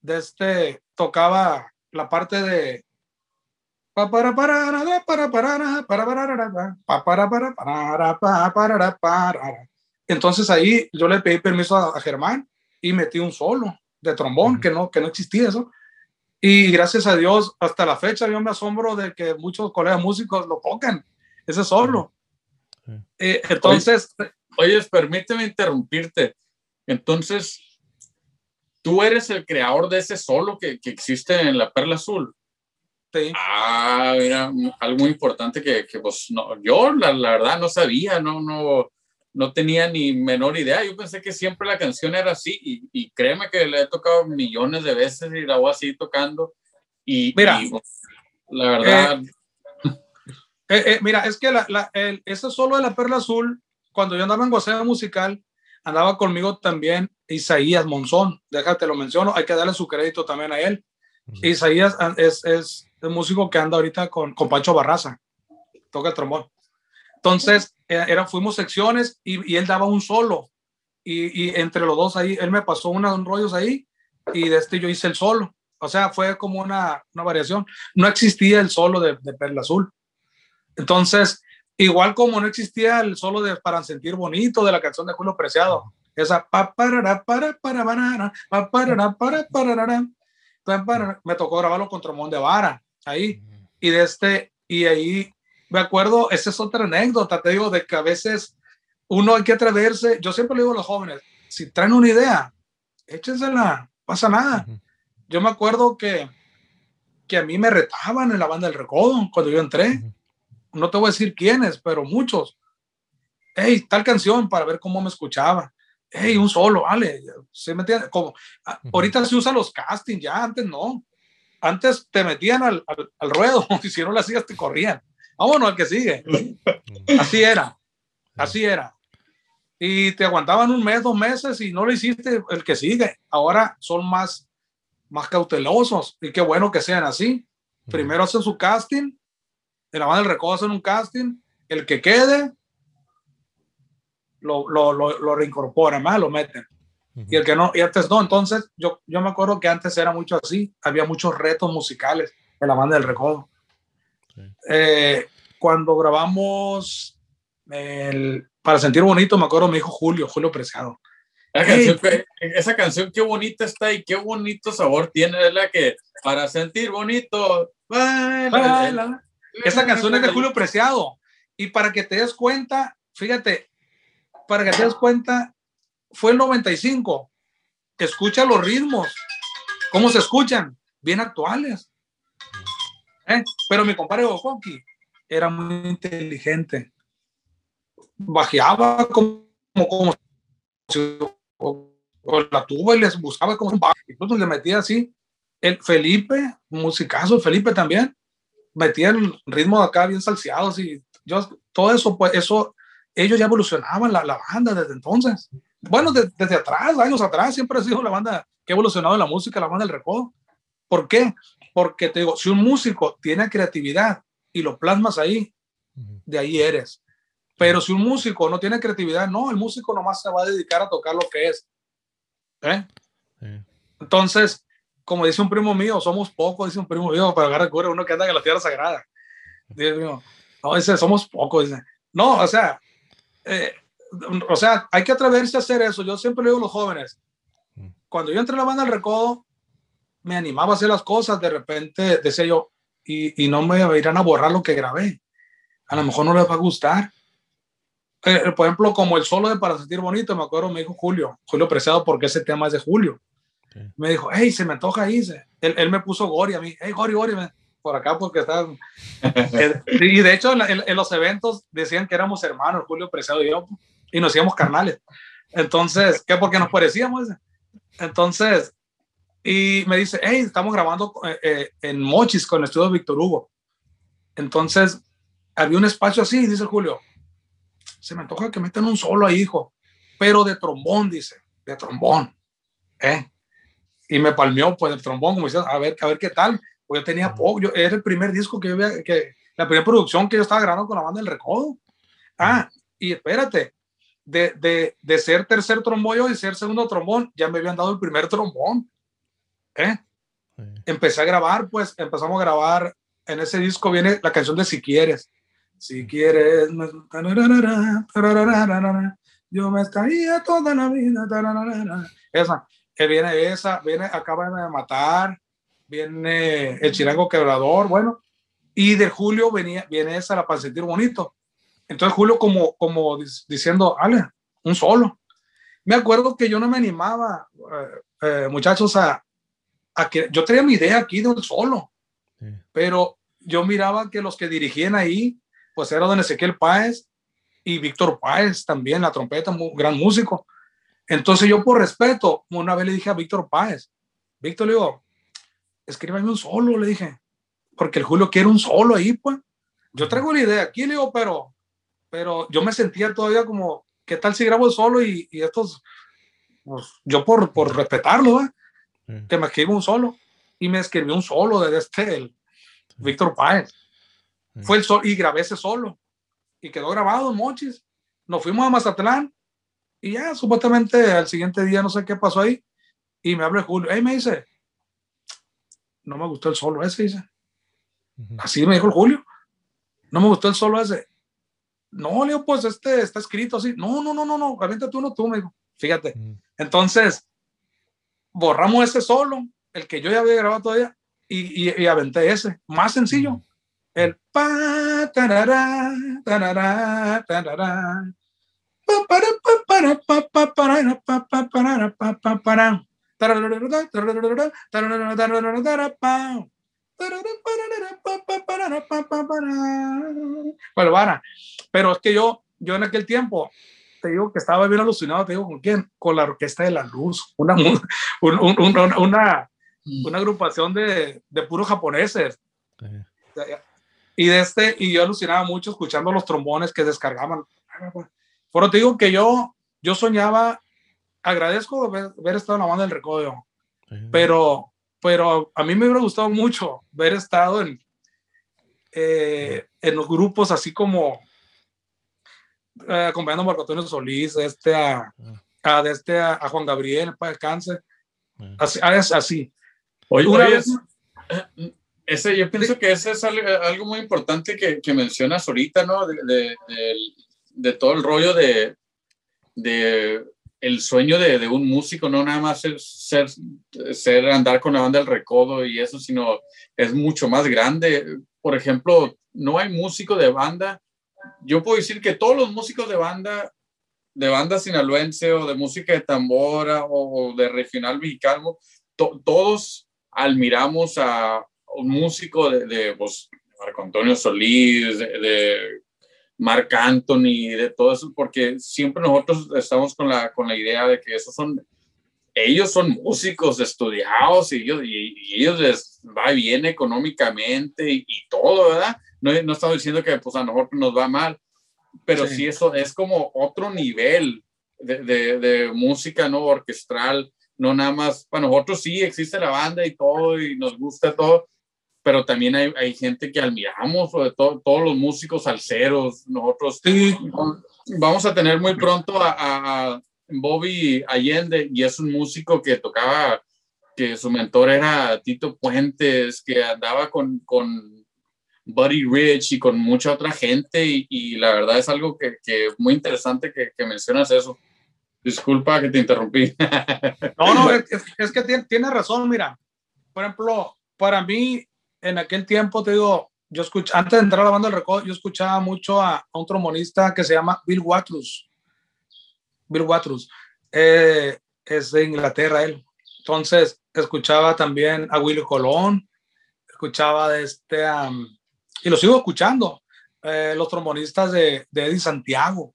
de este tocaba la parte de para para para para para entonces ahí yo le pedí permiso a, Germán y metí un solo de trombón uh -huh. que no que no existía eso y gracias a Dios hasta la fecha yo me asombro de que muchos colegas músicos lo tocan ese solo uh -huh. eh, entonces oye, oyes, permíteme interrumpirte entonces tú eres el creador de ese solo que, que existe en la Perla Azul. Sí. Ah, mira, algo muy importante que, que pues, no, yo la, la, verdad no sabía, no, no, no tenía ni menor idea. Yo pensé que siempre la canción era así y, y créeme que la he tocado millones de veces y la voy así tocando. Y, mira, y, la verdad, eh, eh, eh, mira, es que la, la, el, ese solo de la Perla Azul, cuando yo andaba en Gocea Musical, andaba conmigo también Isaías Monzón. Déjate, lo menciono, hay que darle su crédito también a él. Isaías es, es el músico que anda ahorita con, con Pancho Barraza, toca el trombón. Entonces, era, fuimos secciones y, y, él daba un solo. Y, y, entre los dos ahí, él me pasó unos rollos ahí y de este yo hice el solo. O sea, fue como una, una variación. No existía el solo de, de Perla Azul. Entonces, igual como no existía el solo de Para Sentir Bonito de la canción de Julio Preciado, esa pa para para para para para para para me tocó grabarlo con Tromón de Vara ahí y de este y ahí me acuerdo esa es otra anécdota te digo de que a veces uno hay que atreverse yo siempre le digo a los jóvenes si traen una idea échensela pasa nada. Yo me acuerdo que que a mí me retaban en la banda del recodo cuando yo entré no te voy a decir quiénes, pero muchos. Hey, tal canción para ver cómo me escuchaba. Hey, un solo, vale. ¿Se me entiende? Como, ahorita se usan los castings, ya antes no. Antes te metían al, al, ruedo y si no lo hacías te corrían. Vámonos al que sigue. Así era. Así era. Y te aguantaban un mes, dos meses y no lo hiciste el que sigue. Ahora son más, más cautelosos y qué bueno que sean así. Primero hacen su casting de la banda del recodo hacen un casting, el que quede lo, lo, lo, lo reincorporan, más lo meten. Uh -huh. Y el que no, y antes no, entonces yo, yo me acuerdo que antes era mucho así, había muchos retos musicales en la banda del recodo. Sí. Eh, cuando grabamos el, para sentir bonito, me acuerdo, me dijo Julio, Julio Preciado. Esa canción, esa canción, qué bonita está y qué bonito sabor tiene, es la que para sentir bonito, baila, baila. Esa canción es de Julio Preciado. Y para que te des cuenta, fíjate, para que te des cuenta, fue el 95 escucha los ritmos, cómo se escuchan, bien actuales. ¿Eh? Pero mi compadre Gokoki era muy inteligente. Bajeaba como, como, la tuba y les buscaba como un Incluso le metía así. El Felipe, musicazo, Felipe también, metía el ritmo de acá bien salseados y yo, todo eso, pues eso, ellos ya evolucionaban la, la banda desde entonces. Bueno, desde atrás, años atrás, siempre ha sido la banda que ha evolucionado en la música, la banda del recodo. ¿Por qué? Porque te digo, si un músico tiene creatividad y lo plasmas ahí, de ahí eres. Pero si un músico no tiene creatividad, no, el músico nomás se va a dedicar a tocar lo que es. ¿Eh? Entonces, como dice un primo mío, somos pocos, dice un primo mío, para agarrar cura, uno que anda en la tierra sagrada. Mío, no, dice, somos pocos. Dice. No, o sea, eh, o sea, hay que atreverse a hacer eso. Yo siempre le digo a los jóvenes, cuando yo entré en la banda del recodo, me animaba a hacer las cosas, de repente decía yo, y, y no me irán a borrar lo que grabé. A lo mejor no les va a gustar. Eh, por ejemplo, como el solo de Para Sentir Bonito, me acuerdo, me dijo Julio, Julio Preciado, porque ese tema es de Julio. Me dijo, hey, se me antoja ahí. Él, él, me puso Gori a mí, hey, Gori, Gori, por acá porque está. Eh, y de hecho, en, los eventos decían que éramos hermanos, Julio Preciado y yo, y nos íbamos carnales. Entonces, ¿qué? Porque nos parecíamos. Entonces, y me dice, hey, estamos grabando eh, eh, en Mochis con el estudio Víctor Hugo. Entonces, había un espacio así, dice Julio. Se me antoja que metan un solo ahí, hijo, pero de trombón, dice, de trombón. ¿eh? Y me palmeó, pues, el trombón, como dice, a ver, a ver qué tal. Pues yo tenía poco, yo, era el primer disco que yo había, que, la primera producción que yo estaba grabando con la banda del Recodo. Ah, y espérate, de, de, de ser tercer trombón y ser segundo trombón, ya me habían dado el primer trombón. ¿eh? Empecé a grabar, pues empezamos a grabar. En ese disco viene la canción de Si Quieres. Si quieres, yo me estaría toda la vida. Esa, que viene esa, viene Acaba de matar, viene El Chirango Quebrador, bueno, y de Julio venía, viene esa, La para sentir bonito. Entonces Julio como, como diciendo, Ale, un solo. Me acuerdo que yo no me animaba, eh, eh, muchachos, a, que yo tenía mi idea aquí de un solo, pero yo miraba que los que dirigían ahí, pues era don Ezequiel Páez y Víctor Páez también, la trompeta, un gran músico. Entonces yo por respeto, una vez le dije a Víctor Páez, Víctor le digo, escríbame un solo, le dije, porque el Julio quiere un solo ahí, pues. Yo traigo la idea aquí, le digo, pero, pero yo me sentía todavía como, ¿qué tal si grabo solo y, y estos, pues, yo por, por respetarlo, ¿eh? que me escribió un solo y me escribió un solo de este, el Víctor Páez. Fue el solo y grabé ese solo y quedó grabado en Mochis. Nos fuimos a Mazatlán y ya supuestamente al siguiente día no sé qué pasó ahí y me habla Julio. Hey, me dice, no me gustó el solo ese, dice. Así me dijo el Julio. No me gustó el solo ese. No, Leo, pues este está escrito así. No, no, no, no, no, avienta tú, no tú, me dijo. Fíjate. Entonces, borramos ese solo, el que yo ya había grabado todavía, y, y, y aventé ese, más sencillo. El pa, tarara, tarara, tarara, bueno, pero es que yo, yo en aquel tiempo te digo que estaba bien alucinado, te digo, ¿con quién? Con la Orquesta de la Luz, una, una, una, una, agrupación de, de puros japoneses. Y, de este, y yo alucinaba mucho escuchando los trombones que descargaban. Pero te digo que yo, yo soñaba, agradezco haber, estado en la banda del recodo, pero, pero a mí me hubiera gustado mucho haber estado en, eh, en los grupos así como eh, acompañando a Marco Antonio Solís, este a, a, este a, Juan Gabriel para el cáncer. Así. así. Oye, eh, ese, yo pienso que ese es algo, muy importante que, que, mencionas ahorita, ¿no? De, de, de, todo el rollo de, de el sueño de, de, un músico, no nada más ser, ser, ser, andar con la banda del recodo y eso, sino es mucho más grande. Por ejemplo, no hay músico de banda yo puedo decir que todos los músicos de banda de banda sinaloense o de música de tambora o, de regional mexicano, todos admiramos a un músico de, de pues, Marco Antonio Solís, de, de Marc Anthony, de todo eso, porque siempre nosotros estamos con la, con la idea de que esos son, ellos son músicos estudiados y ellos, y, ellos les va bien económicamente y, todo, ¿verdad? No, no, estamos diciendo que pues a nosotros nos va mal, pero sí, eso es como otro nivel de, de, de, música no orquestral, no nada más, para nosotros sí existe la banda y todo y nos gusta todo, pero también hay, hay gente que admiramos, sobre todo todos los músicos alceros, nosotros sí. vamos a tener muy pronto a, a, Bobby Allende y es un músico que tocaba, que su mentor era Tito Puentes, que andaba con, con Buddy Rich y con mucha otra gente y, y la verdad es algo que, que muy interesante que, que, mencionas eso. Disculpa que te interrumpí. No, no, es, es que tiene, tiene razón, mira. Por ejemplo, para mí en aquel tiempo, te digo, yo escuché, antes de entrar a la banda del recodo, yo escuchaba mucho a, un trombonista que se llama Bill Watrous. Bill Watrous. Eh, es de Inglaterra él. Entonces, escuchaba también a Willy Colón, escuchaba de este, y lo sigo escuchando, eh, los trombonistas de, de Eddie Santiago,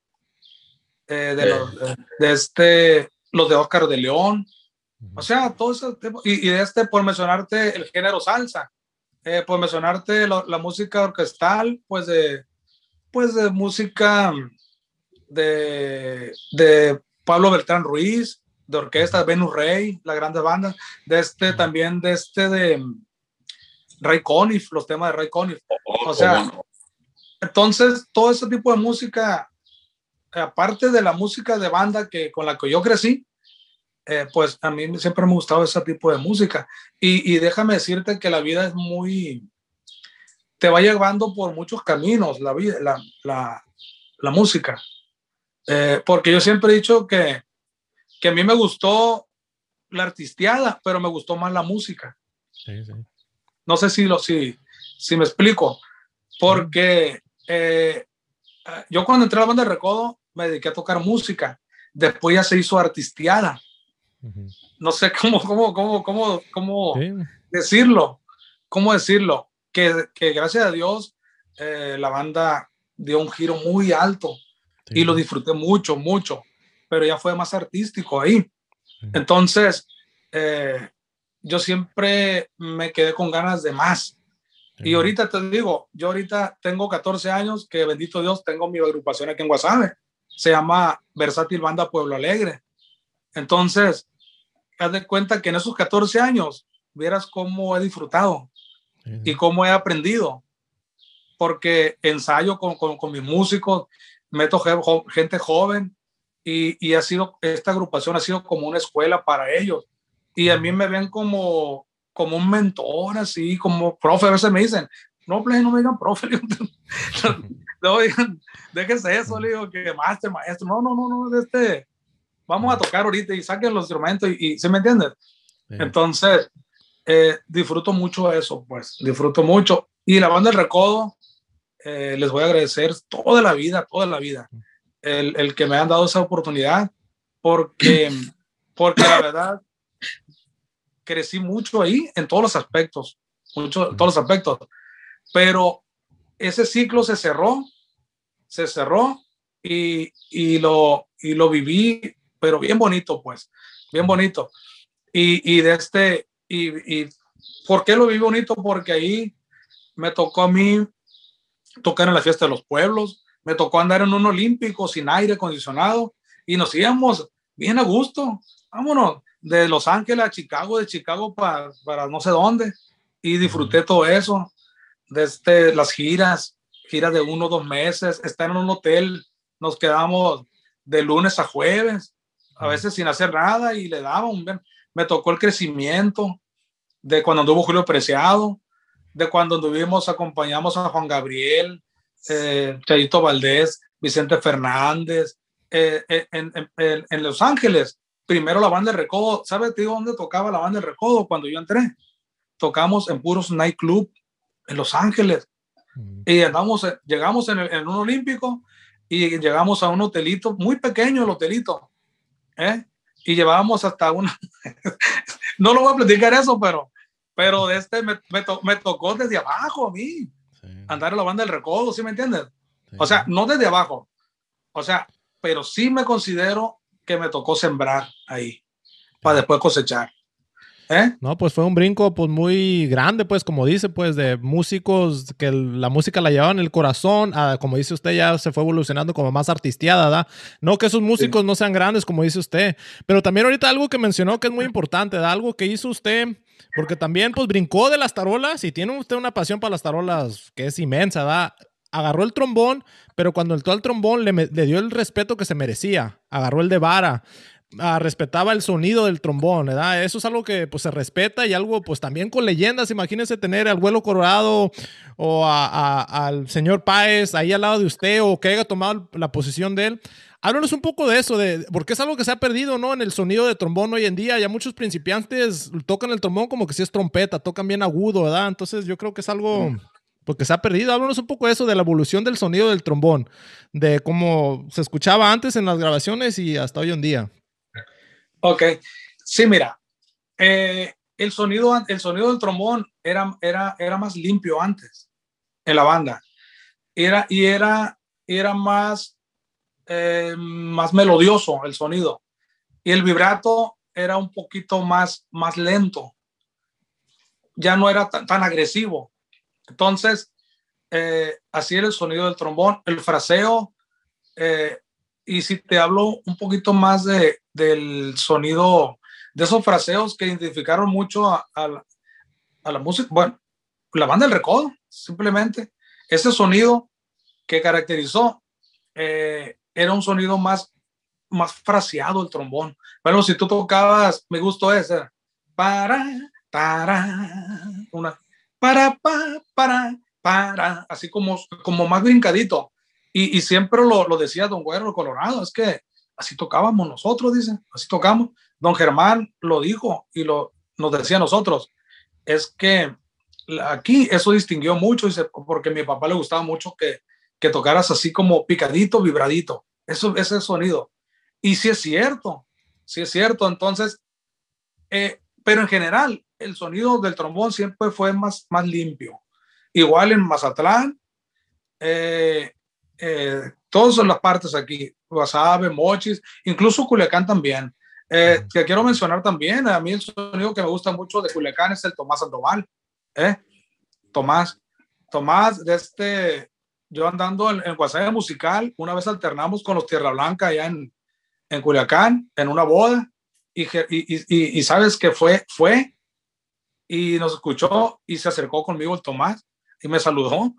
eh, de, los, de, este, los de Oscar de León, o sea, todo ese y, y de este, por mencionarte el género salsa, eh, pues mencionarte la música orquestal, pues de, pues de música de, de Pablo Beltrán Ruiz, de orquesta, Venus Rey, la grande banda, de este también, de este de Ray Conniff, los temas de Ray Conniff. Oh, o sea, entonces todo ese tipo de música, aparte de la música de banda que con la que yo crecí, eh, pues a mí siempre me ha gustado ese tipo de música. Y, y, déjame decirte que la vida es muy, te va llevando por muchos caminos la vida, la, la, la música. Eh, porque yo siempre he dicho que, que a mí me gustó la artisteada, pero me gustó más la música. Sí, sí. No sé si, lo, si, si me explico, porque eh, yo cuando entré a la banda de Recodo me dediqué a tocar música, después ya se hizo artisteada no sé cómo, cómo, cómo, cómo, cómo decirlo, cómo decirlo, que, que gracias a Dios eh, la banda dio un giro muy alto y lo disfruté mucho, mucho, pero ya fue más artístico ahí. Entonces, eh, yo siempre me quedé con ganas de más. Y ahorita te digo, yo ahorita tengo 14 años, que bendito Dios, tengo mi agrupación aquí en Guasave. Se llama Versátil Banda Pueblo Alegre. Entonces, haz de cuenta que en esos 14 años vieras cómo he disfrutado y cómo he aprendido. Porque ensayo con, con, con mis músicos, meto gente joven y, y, ha sido, esta agrupación ha sido como una escuela para ellos. Y a mí me ven como, como un mentor, así como profe. A veces me dicen, no, no me digan profe. no, digan, déjense eso, le digo, que máster, maestro. No, no, no, no, de este vamos a tocar ahorita y saquen los instrumentos y, ¿se me entiende? Entonces, eh, disfruto mucho eso, pues, disfruto mucho. Y la banda del Recodo, eh, les voy a agradecer toda la vida, toda la vida, el, el que me han dado esa oportunidad, porque, porque la verdad, crecí mucho ahí en todos los aspectos, mucho, todos los aspectos, pero ese ciclo se cerró, se cerró y, y, lo, y lo viví pero bien bonito, pues, bien bonito. Y, y de este, y, y, ¿por qué lo vi bonito? Porque ahí me tocó a mí tocar en la fiesta de los pueblos, me tocó andar en un olímpico sin aire acondicionado y nos íbamos bien a gusto, vámonos, de Los Ángeles a Chicago, de Chicago para, para no sé dónde, y disfruté todo eso, desde este, las giras, giras de uno o dos meses, estar en un hotel, nos quedamos de lunes a jueves, a veces sin hacer nada y le daba un Me tocó el crecimiento de cuando anduvo Julio Preciado, de cuando anduvimos, acompañamos a Juan Gabriel, eh, Chayito Valdés, Vicente Fernández, eh, eh, en, en, en, Los Ángeles. Primero la banda de Recodo, ¿sabes digo dónde tocaba la banda de Recodo cuando yo entré? Tocamos en puros nightclub en Los Ángeles. Y andamos, llegamos en, el, en un olímpico y llegamos a un hotelito, muy pequeño el hotelito, ¿eh? y llevábamos hasta una, no lo voy a platicar eso, pero, pero de este me, me, tocó desde abajo a mí, andar en la banda del recodo, ¿sí me entiendes? O sea, no desde abajo, o sea, pero sí me considero que me tocó sembrar ahí para después cosechar. ¿Eh? No, pues fue un brinco pues muy grande, pues como dice, pues de músicos que la música la llevaba en el corazón, como dice usted, ya se fue evolucionando como más artisteada, ¿da? No que esos músicos no sean grandes, como dice usted, pero también ahorita algo que mencionó que es muy importante, ¿da? Algo que hizo usted, porque también pues brincó de las tarolas y tiene usted una pasión para las tarolas que es inmensa, ¿da? Agarró el trombón, pero cuando entró al trombón le, le dio el respeto que se merecía. Agarró el de vara, Ah, respetaba el sonido del trombón, ¿verdad? Eso es algo que pues se respeta y algo pues también con leyendas, imagínense tener al vuelo colorado o al señor Páez ahí al lado de usted o que haya tomado la posición de él. Háblanos un poco de eso, de, porque es algo que se ha perdido, ¿no? En el sonido de trombón hoy en día. Ya muchos principiantes tocan el trombón como que si es trompeta, tocan bien agudo, ¿verdad? Entonces yo creo que es algo porque se ha perdido. Háblanos un poco de eso, de la evolución del sonido del trombón, de cómo se escuchaba antes en las grabaciones y hasta hoy en día. Ok, sí, mira, eh, el, sonido, el sonido del trombón era, era, era más limpio antes en la banda. Era, y era, era más, eh, más melodioso el sonido. Y el vibrato era un poquito más, más lento. Ya no era tan, agresivo. Entonces, eh, así era el sonido del trombón. El fraseo, y si te hablo un poquito más de, del sonido, de esos fraseos que identificaron mucho a, la, música, bueno, la banda del recodo, simplemente. Ese sonido que caracterizó eh, era un sonido más, más fraseado el trombón. Bueno, si tú tocabas, me gustó ese, para, para, una, para, para, para, para, así como, como más brincadito. Y, siempre lo, lo, decía Don Güero Colorado, es que así tocábamos nosotros, dicen, así tocamos. Don Germán lo dijo y lo, nos decía a nosotros, es que aquí eso distinguió mucho, dice, porque a mi papá le gustaba mucho que, que tocaras así como picadito, vibradito, eso, ese sonido. Y sí es cierto, sí es cierto, entonces, eh, pero en general, el sonido del trombón siempre fue más, más limpio. Igual en Mazatlán, eh, eh, todas las partes aquí, Guasave, Mochis, incluso Culiacán también. Eh, que quiero mencionar también, a mí el sonido que me gusta mucho de Culiacán es el Tomás Sandoval. ¿eh? Tomás, Tomás, de este, yo andando en, en Guasave Musical, una vez alternamos con los Tierra Blanca allá en, en Culiacán, en una boda, y, y, y, sabes que fue, fue, y nos escuchó y se acercó conmigo el Tomás y me saludó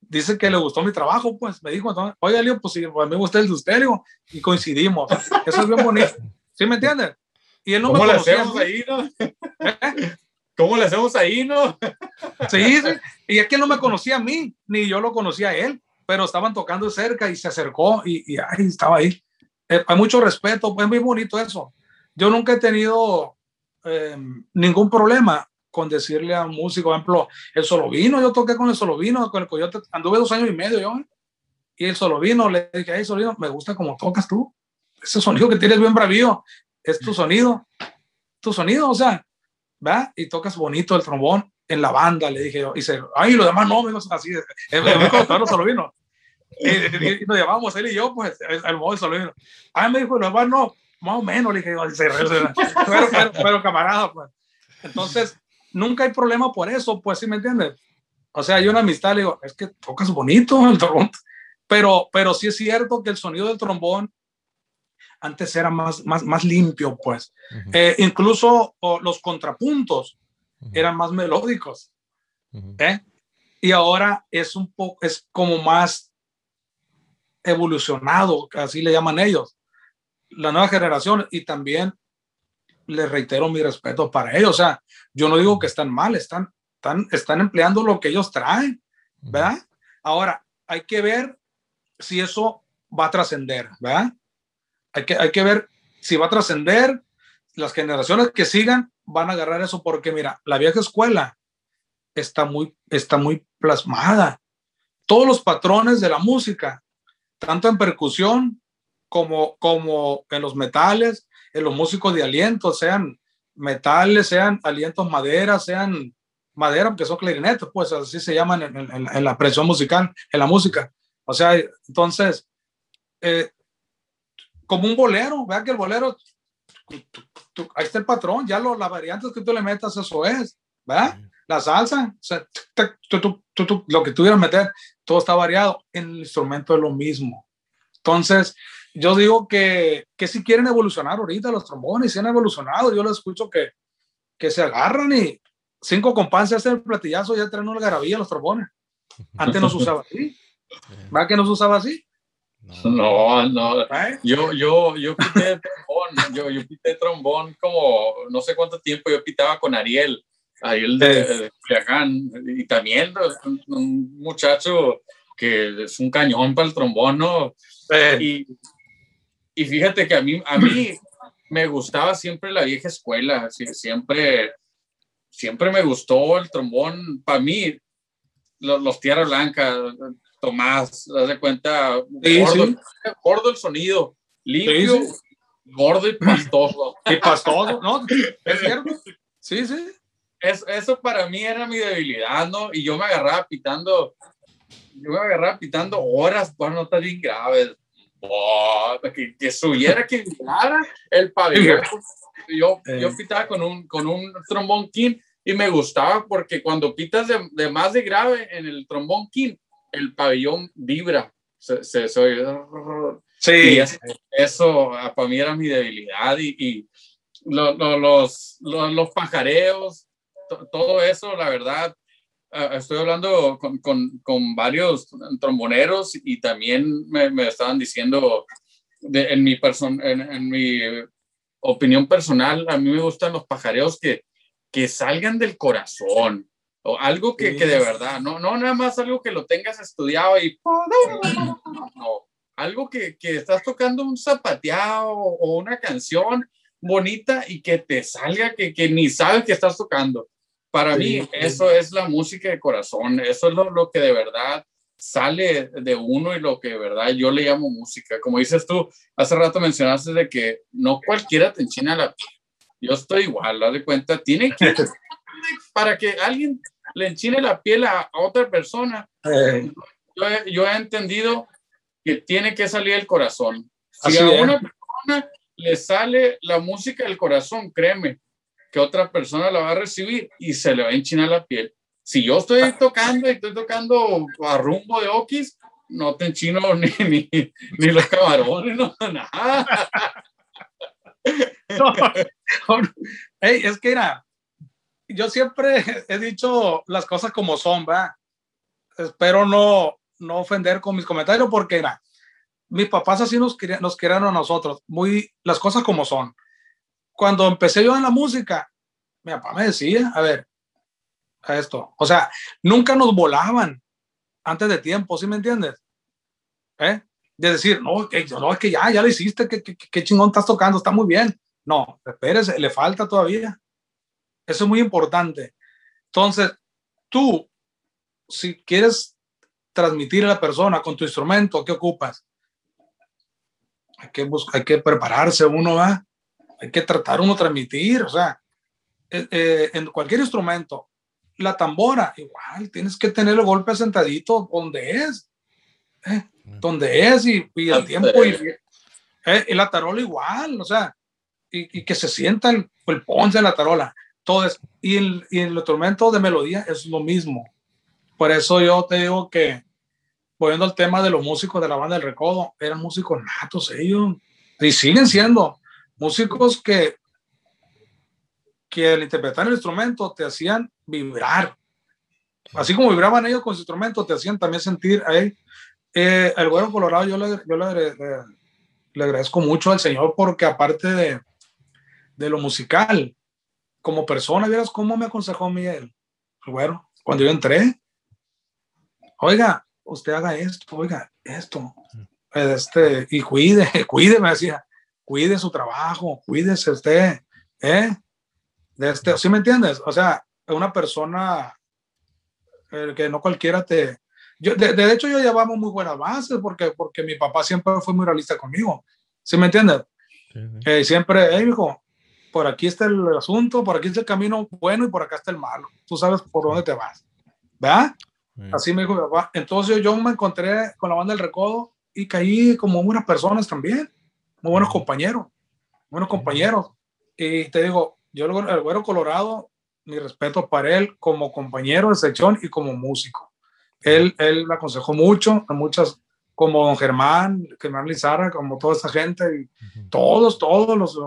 dice que le gustó mi trabajo, pues me dijo, oye, Leo, pues pues, me gusta el de usted, y coincidimos. Eso es bien bonito. ¿Sí me entiendes? Y él no ¿Cómo le hacemos ahí, no? ¿Eh? ¿Cómo le hacemos ahí, no? sí, sí, y es que él no me conocía a mí, ni yo lo conocía a él, pero estaban tocando cerca y se acercó y, y ahí estaba ahí. Eh, hay mucho respeto, es muy bonito eso. Yo nunca he tenido eh, ningún problema con decirle a un músico, por ejemplo, el solo vino, yo toqué con el solo vino, con el coyote, anduve dos años y medio yo, y el solo vino, le dije, hey, solo vino, me gusta como tocas tú, ese sonido que tienes bien bravío, es tu sonido, tu sonido, o sea, ¿va? Y tocas bonito el trombón en la banda, le dije yo, y dice, ay, lo demás no, me así, es mejor solo vino. Y, y, nos llamamos él y yo, pues, el modo solo vino. Ay, me dijo, lo demás no, más o menos, le dije, pero, pero, pero camarada, pues. Entonces, nunca hay problema por eso, pues, ¿sí me entiendes? O sea, hay una amistad, le digo, es que tocas bonito el trombón, pero, pero sí es cierto que el sonido del trombón antes era más, más, más limpio, pues. Eh, incluso los contrapuntos eran más melódicos. ¿eh? Y ahora es un poco, es como más evolucionado, así le llaman ellos, la nueva generación, y también les reitero mi respeto para ellos. O sea, yo no digo que están mal, están, están, están empleando lo que ellos traen, ¿verdad? Ahora, hay que ver si eso va a trascender, ¿verdad? Hay que, hay que ver si va a trascender, las generaciones que sigan van a agarrar eso, porque mira, la vieja escuela está muy, está muy plasmada. Todos los patrones de la música tanto en percusión como, como en los metales, en los músicos de aliento, sean metales, sean alientos madera, sean madera, porque son clarinetes, pues así se llaman en, la presión musical, en la música. O sea, entonces, eh, como un bolero, vea que el bolero, ahí está el patrón, ya lo, las variantes que tú le metas, eso es, ¿verdad? La salsa, o sea, lo que tuvieras meter, todo está variado. En el instrumento es lo mismo. Entonces, yo digo que, que si quieren evolucionar ahorita los trombones, si han evolucionado, yo lo escucho que, que se agarran y cinco compases hacen el platillazo y ya traen una garabilla los trombones. Antes no se usaba así. ¿Va que no se usaba así? No, no. ¿Eh? Yo, yo, yo pité trombón, yo, yo pité trombón como no sé cuánto tiempo yo pitaba con Ariel, Ariel de, de y también un, muchacho que es un cañón para el trombón, ¿no? Y, y fíjate que a mí, a mí me gustaba siempre la vieja escuela, siempre, siempre me gustó el trombón. Para mí, los, los Tierra Blanca, Tomás, haz de cuenta, gordo, el sonido, limpio, gordo y pastoso. Y pastoso, ¿no? Es cierto. Sí, sí. eso para mí era mi debilidad, ¿no? Y yo me agarraba pitando, yo me agarraba pitando horas por notas bien graves que, que, subiera, que vibrar el pabellón. Yo, yo eh. pitaba con un, con un trombón king y me gustaba porque cuando pitas de, de, más de grave en el trombón king, el pabellón vibra. Se, se, sí. eso, ah, para mí era mi debilidad y, y los, los, los, pajareos, todo eso, la verdad, Ah, estoy hablando con, con, con, varios tromboneros y también me, me estaban diciendo, de, en, mi person, en, en, mi opinión personal, a mí me gustan los pajareos que, que salgan del corazón o algo que, que, de verdad, no, no nada más algo que lo tengas estudiado y no, algo que, que estás tocando un zapateado o una canción bonita y que te salga que, que ni sabes que estás tocando. Para mí, eso es la música de corazón, eso es lo, que de verdad sale de uno y lo que de verdad yo le llamo música. Como dices tú, hace rato mencionaste de que no cualquiera te enchina la piel. Yo estoy igual, haz de cuenta, tiene que, para que alguien le enchine la piel a, otra persona, eh. yo, he entendido que tiene que salir el corazón. Si a una persona le sale la música del corazón, créeme, que otra persona la va a recibir y se le va a enchinar la piel. Si yo estoy tocando y estoy tocando a rumbo de Okis, no te enchino ni, ni, ni los camarones, no, nada. es que era, yo siempre he dicho las cosas como son, ¿va? Espero no, no ofender con mis comentarios porque era, mis papás así nos, nos querían a nosotros, muy las cosas como son cuando empecé yo en la música, mi papá me decía, a ver, a esto, o sea, nunca nos volaban antes de tiempo, ¿sí me entiendes? ¿Eh? De decir, no, que, no, es que ya, ya lo hiciste, que, que, chingón estás tocando, está muy bien. No, espérese, le falta todavía. Eso es muy importante. Entonces, tú, si quieres transmitir a la persona con tu instrumento, ¿qué ocupas? Hay que, buscar, hay que prepararse uno, ¿va? Hay que tratar uno transmitir, o sea, eh, eh, en cualquier instrumento, la tambora, igual, tienes que tener el golpe sentadito donde es, ¿eh? donde es y, y el tiempo, y, y, la tarola igual, o sea, y, y que se sienta el, el ponce en la tarola, todo es, y el, y el instrumento de melodía es lo mismo. Por eso yo te digo que, volviendo al tema de los músicos de la banda del Recodo, eran músicos natos ellos, y siguen siendo, músicos que, que al interpretar el instrumento te hacían vibrar. Así como vibraban ellos con su instrumento, te hacían también sentir a él. Eh, el Güero Colorado, yo, le, yo le, le, agradezco mucho al Señor porque aparte de, de lo musical, como persona, vieras cómo me aconsejó Miguel, el Güero, cuando yo entré. Oiga, usted haga esto, oiga, esto, este, y cuide, cuide, me decía, cuide su trabajo, cuídese usted, ¿eh? De este, ¿Sí me entiendes? O sea, una persona eh, que no cualquiera te, yo, de, hecho, yo llevamos muy buenas bases porque, porque mi papá siempre fue muy realista conmigo. ¿Sí me entiendes? Eh, siempre, hey, hijo, por aquí está el asunto, por aquí está el camino bueno y por acá está el malo. Tú sabes por dónde te vas. ¿Verdad? Así me dijo mi papá. Entonces yo me encontré con la banda del Recodo y caí como buenas personas también, muy buenos compañeros, buenos compañeros. Y te digo, yo el güero Colorado, mi respeto para él como compañero de sección y como músico. Él, él me aconsejó mucho, a muchas, como don Germán, Germán Lizarra, como toda esa gente, y todos, todos los,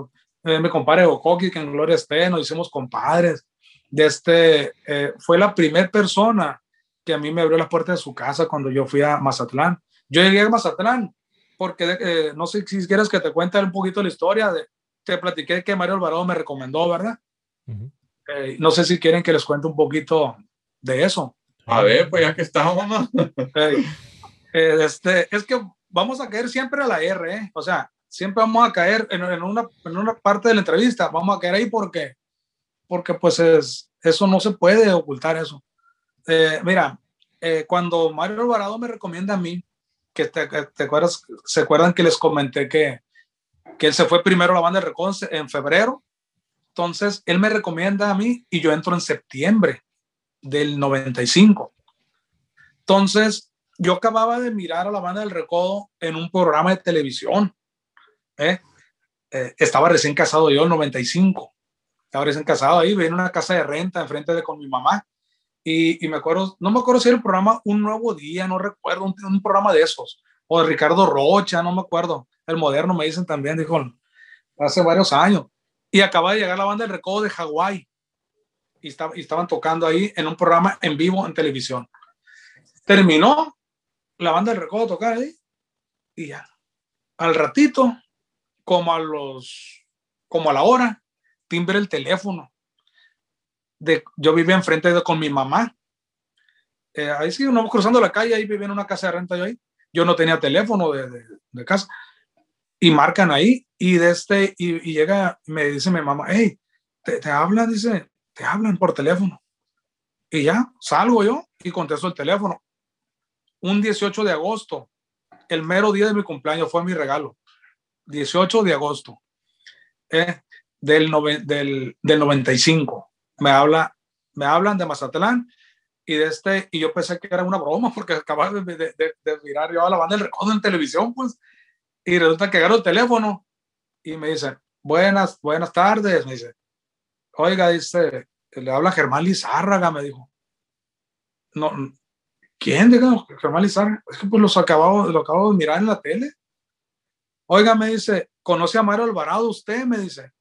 eh, mi compadre Okoki, que en Gloria esté, nos hicimos compadres. De este, eh, fue la primera persona que a mí me abrió la puerta de su casa cuando yo fui a Mazatlán. Yo llegué a Mazatlán porque eh, no sé si quieres que te cuente un poquito la historia. De, te platiqué que Mario Alvarado me recomendó, ¿verdad? no sé si quieren que les cuente un poquito de eso. A ver, pues ya que estamos, este, es que vamos a caer siempre a la R, ¿eh? O sea, siempre vamos a caer en, en, una, en una parte de la entrevista, vamos a caer ahí porque, porque pues es, eso no se puede ocultar eso. Eh, mira, eh, cuando Mario Alvarado me recomienda a mí, que te, te, acuerdas, se acuerdan que les comenté que, que él se fue primero a la banda de Reconce en febrero, entonces él me recomienda a mí y yo entro en septiembre del 95. Entonces, yo acababa de mirar a la banda del Recodo en un programa de televisión. ¿eh? Eh, estaba recién casado yo, en 95. Estaba recién casado ahí, en una casa de renta enfrente de con mi mamá. Y, y, me acuerdo, no me acuerdo si era el programa Un Nuevo Día, no recuerdo, un, un, programa de esos. O de Ricardo Rocha, no me acuerdo. El moderno me dicen también, dijo, hace varios años. Y acaba de llegar la banda del Recodo de Hawái y, estaban tocando ahí en un programa en vivo en televisión. Terminó la banda del recodo tocar ahí y ya. Al ratito, como a los, como a la hora, timbre el teléfono. De, yo vivía enfrente de, con mi mamá. Eh, ahí sí, uno cruzando la calle, ahí vivía en una casa de renta yo ahí. Yo no tenía teléfono de, de, de casa. Y marcan ahí y de este, y, y, llega, me dice mi mamá, hey, te, te habla, dice, te hablan por teléfono. Y ya, salgo yo y contesto el teléfono. Un 18 de agosto, el mero día de mi cumpleaños, fue mi regalo. 18 de agosto eh, del, del, del 95. Me, habla, me hablan de Mazatlán y de este, y yo pensé que era una broma porque acababa de, de, de, mirar yo a la banda del recodo en televisión, pues, y resulta que agarro el teléfono y me dicen, buenas, buenas tardes, me dice, Oiga, dice, le habla Germán Lizárraga, me dijo. No, ¿quién? Diga, Germán Lizárraga. Es que pues los lo acabo de mirar en la tele. Oiga, me dice, ¿conoce a Mario Alvarado usted? Me dice.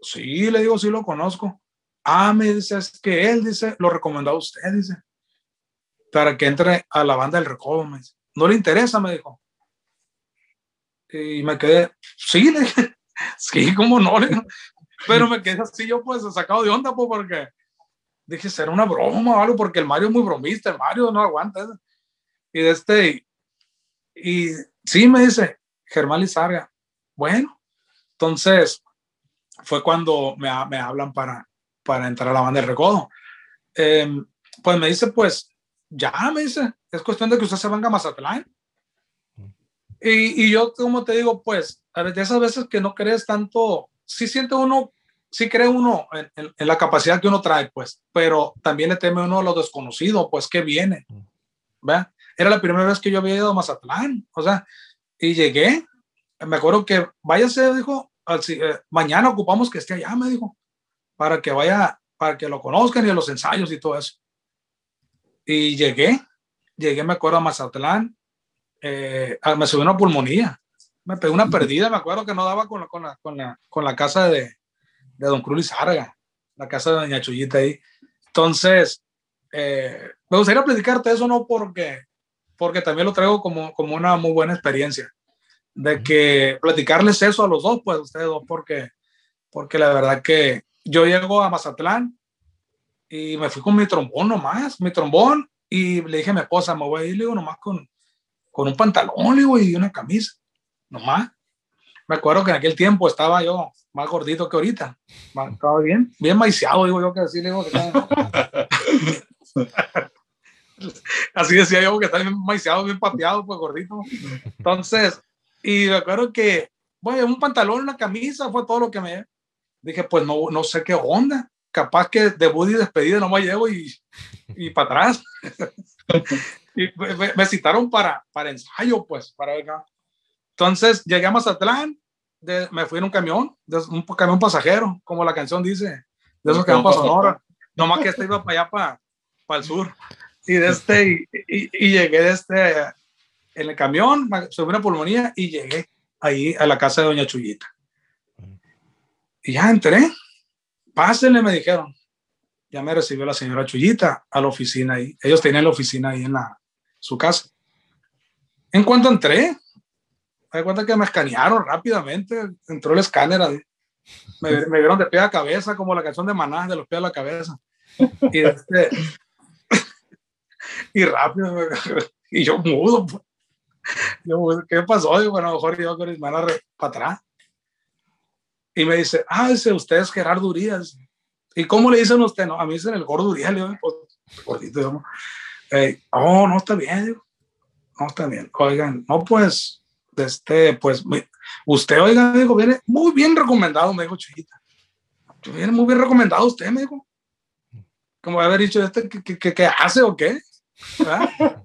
Sí, le digo, sí lo conozco. Ah, me dice, es que él, dice, lo recomendó a usted, dice, para que entre a la banda del recodo, me dice. No le interesa, me dijo. Y me quedé, sí, le dije, sí, cómo no, le pero me quedé así yo pues sacado de onda pues porque dije, será una broma o algo, porque el Mario es muy bromista, el Mario no aguanta. Eso. Y de este, y, sí me dice, Germán Lizarga, bueno, entonces fue cuando me, me hablan para, para entrar a la banda de recodo. Eh, pues me dice, pues ya me dice, es cuestión de que usted se venga a Mazatlán. Y, y yo, como te digo, pues, de esas veces que no crees tanto, sí siente uno sí cree uno en, la capacidad que uno trae, pues, pero también le teme uno a lo desconocido, pues, que viene. ¿Ve? Era la primera vez que yo había ido a Mazatlán, o sea, y llegué, me acuerdo que váyase, dijo, eh, mañana ocupamos que esté allá, me dijo, para que vaya, para que lo conozcan y los ensayos y todo eso. Y llegué, llegué, me acuerdo, a Mazatlán, eh, me subió una pulmonía, me pegó una perdida, me acuerdo que no daba con la, con la, con la, con la casa de, de Don Cruz Lizarga, la casa de Doña Chuyita ahí. Entonces, eh, me gustaría platicarte eso, no porque, porque también lo traigo como, como una muy buena experiencia, de que platicarles eso a los dos, pues ustedes dos, porque, porque la verdad que yo llego a Mazatlán y me fui con mi trombón nomás, mi trombón, y le dije a mi esposa, me voy a ir, le digo, nomás con, con un pantalón, le y una camisa, nomás me acuerdo que en aquel tiempo estaba yo más gordito que ahorita. Estaba bien, bien maiciado, digo yo que decirle. Así decía yo, que está bien maiciado, bien pateado, pues gordito. Entonces, y me acuerdo que, bueno, un pantalón, una camisa, fue todo lo que me... Dije, pues no, no sé qué onda. Capaz que de y despedida nomás llego y, y para atrás. me, citaron para, para ensayo, pues, para acá. Entonces llegué a Mazatlán, de, me fui en un camión, de, un camión pasajero, como la canción dice, de esos que van para Sonora. Nomás que este iba para allá, para, para el sur. Y, de este, y, y, llegué de este, en el camión, subí una pulmonía y llegué ahí a la casa de Doña Chuyita. Y ya entré, pásenle, me dijeron. Ya me recibió la señora Chuyita a la oficina ahí. Ellos tenían la oficina ahí en la, su casa. En cuanto entré, me cuenta que me escanearon rápidamente. Entró el escáner. Me, me, vieron de pie a cabeza, como la canción de Maná, de los pies a la cabeza. Y, este, rápido, y yo mudo. Pues. Yo, ¿qué pasó? Digo, bueno, a lo mejor yo con mi hermana para atrás. Y me dice, ah, dice, usted es Gerardo Urias. ¿Y cómo le dicen a usted? No, a mí dicen el gordo Urias. Le digo, pues, gordito, digamos. Oh, no está bien, digo. No está bien. Oigan, no, pues, este, pues, usted, oiga, digo, viene muy bien recomendado, me dijo Chiquita. Viene muy bien recomendado usted, me dijo. Como haber dicho, ¿este qué, qué, qué hace o qué? ¿verdad?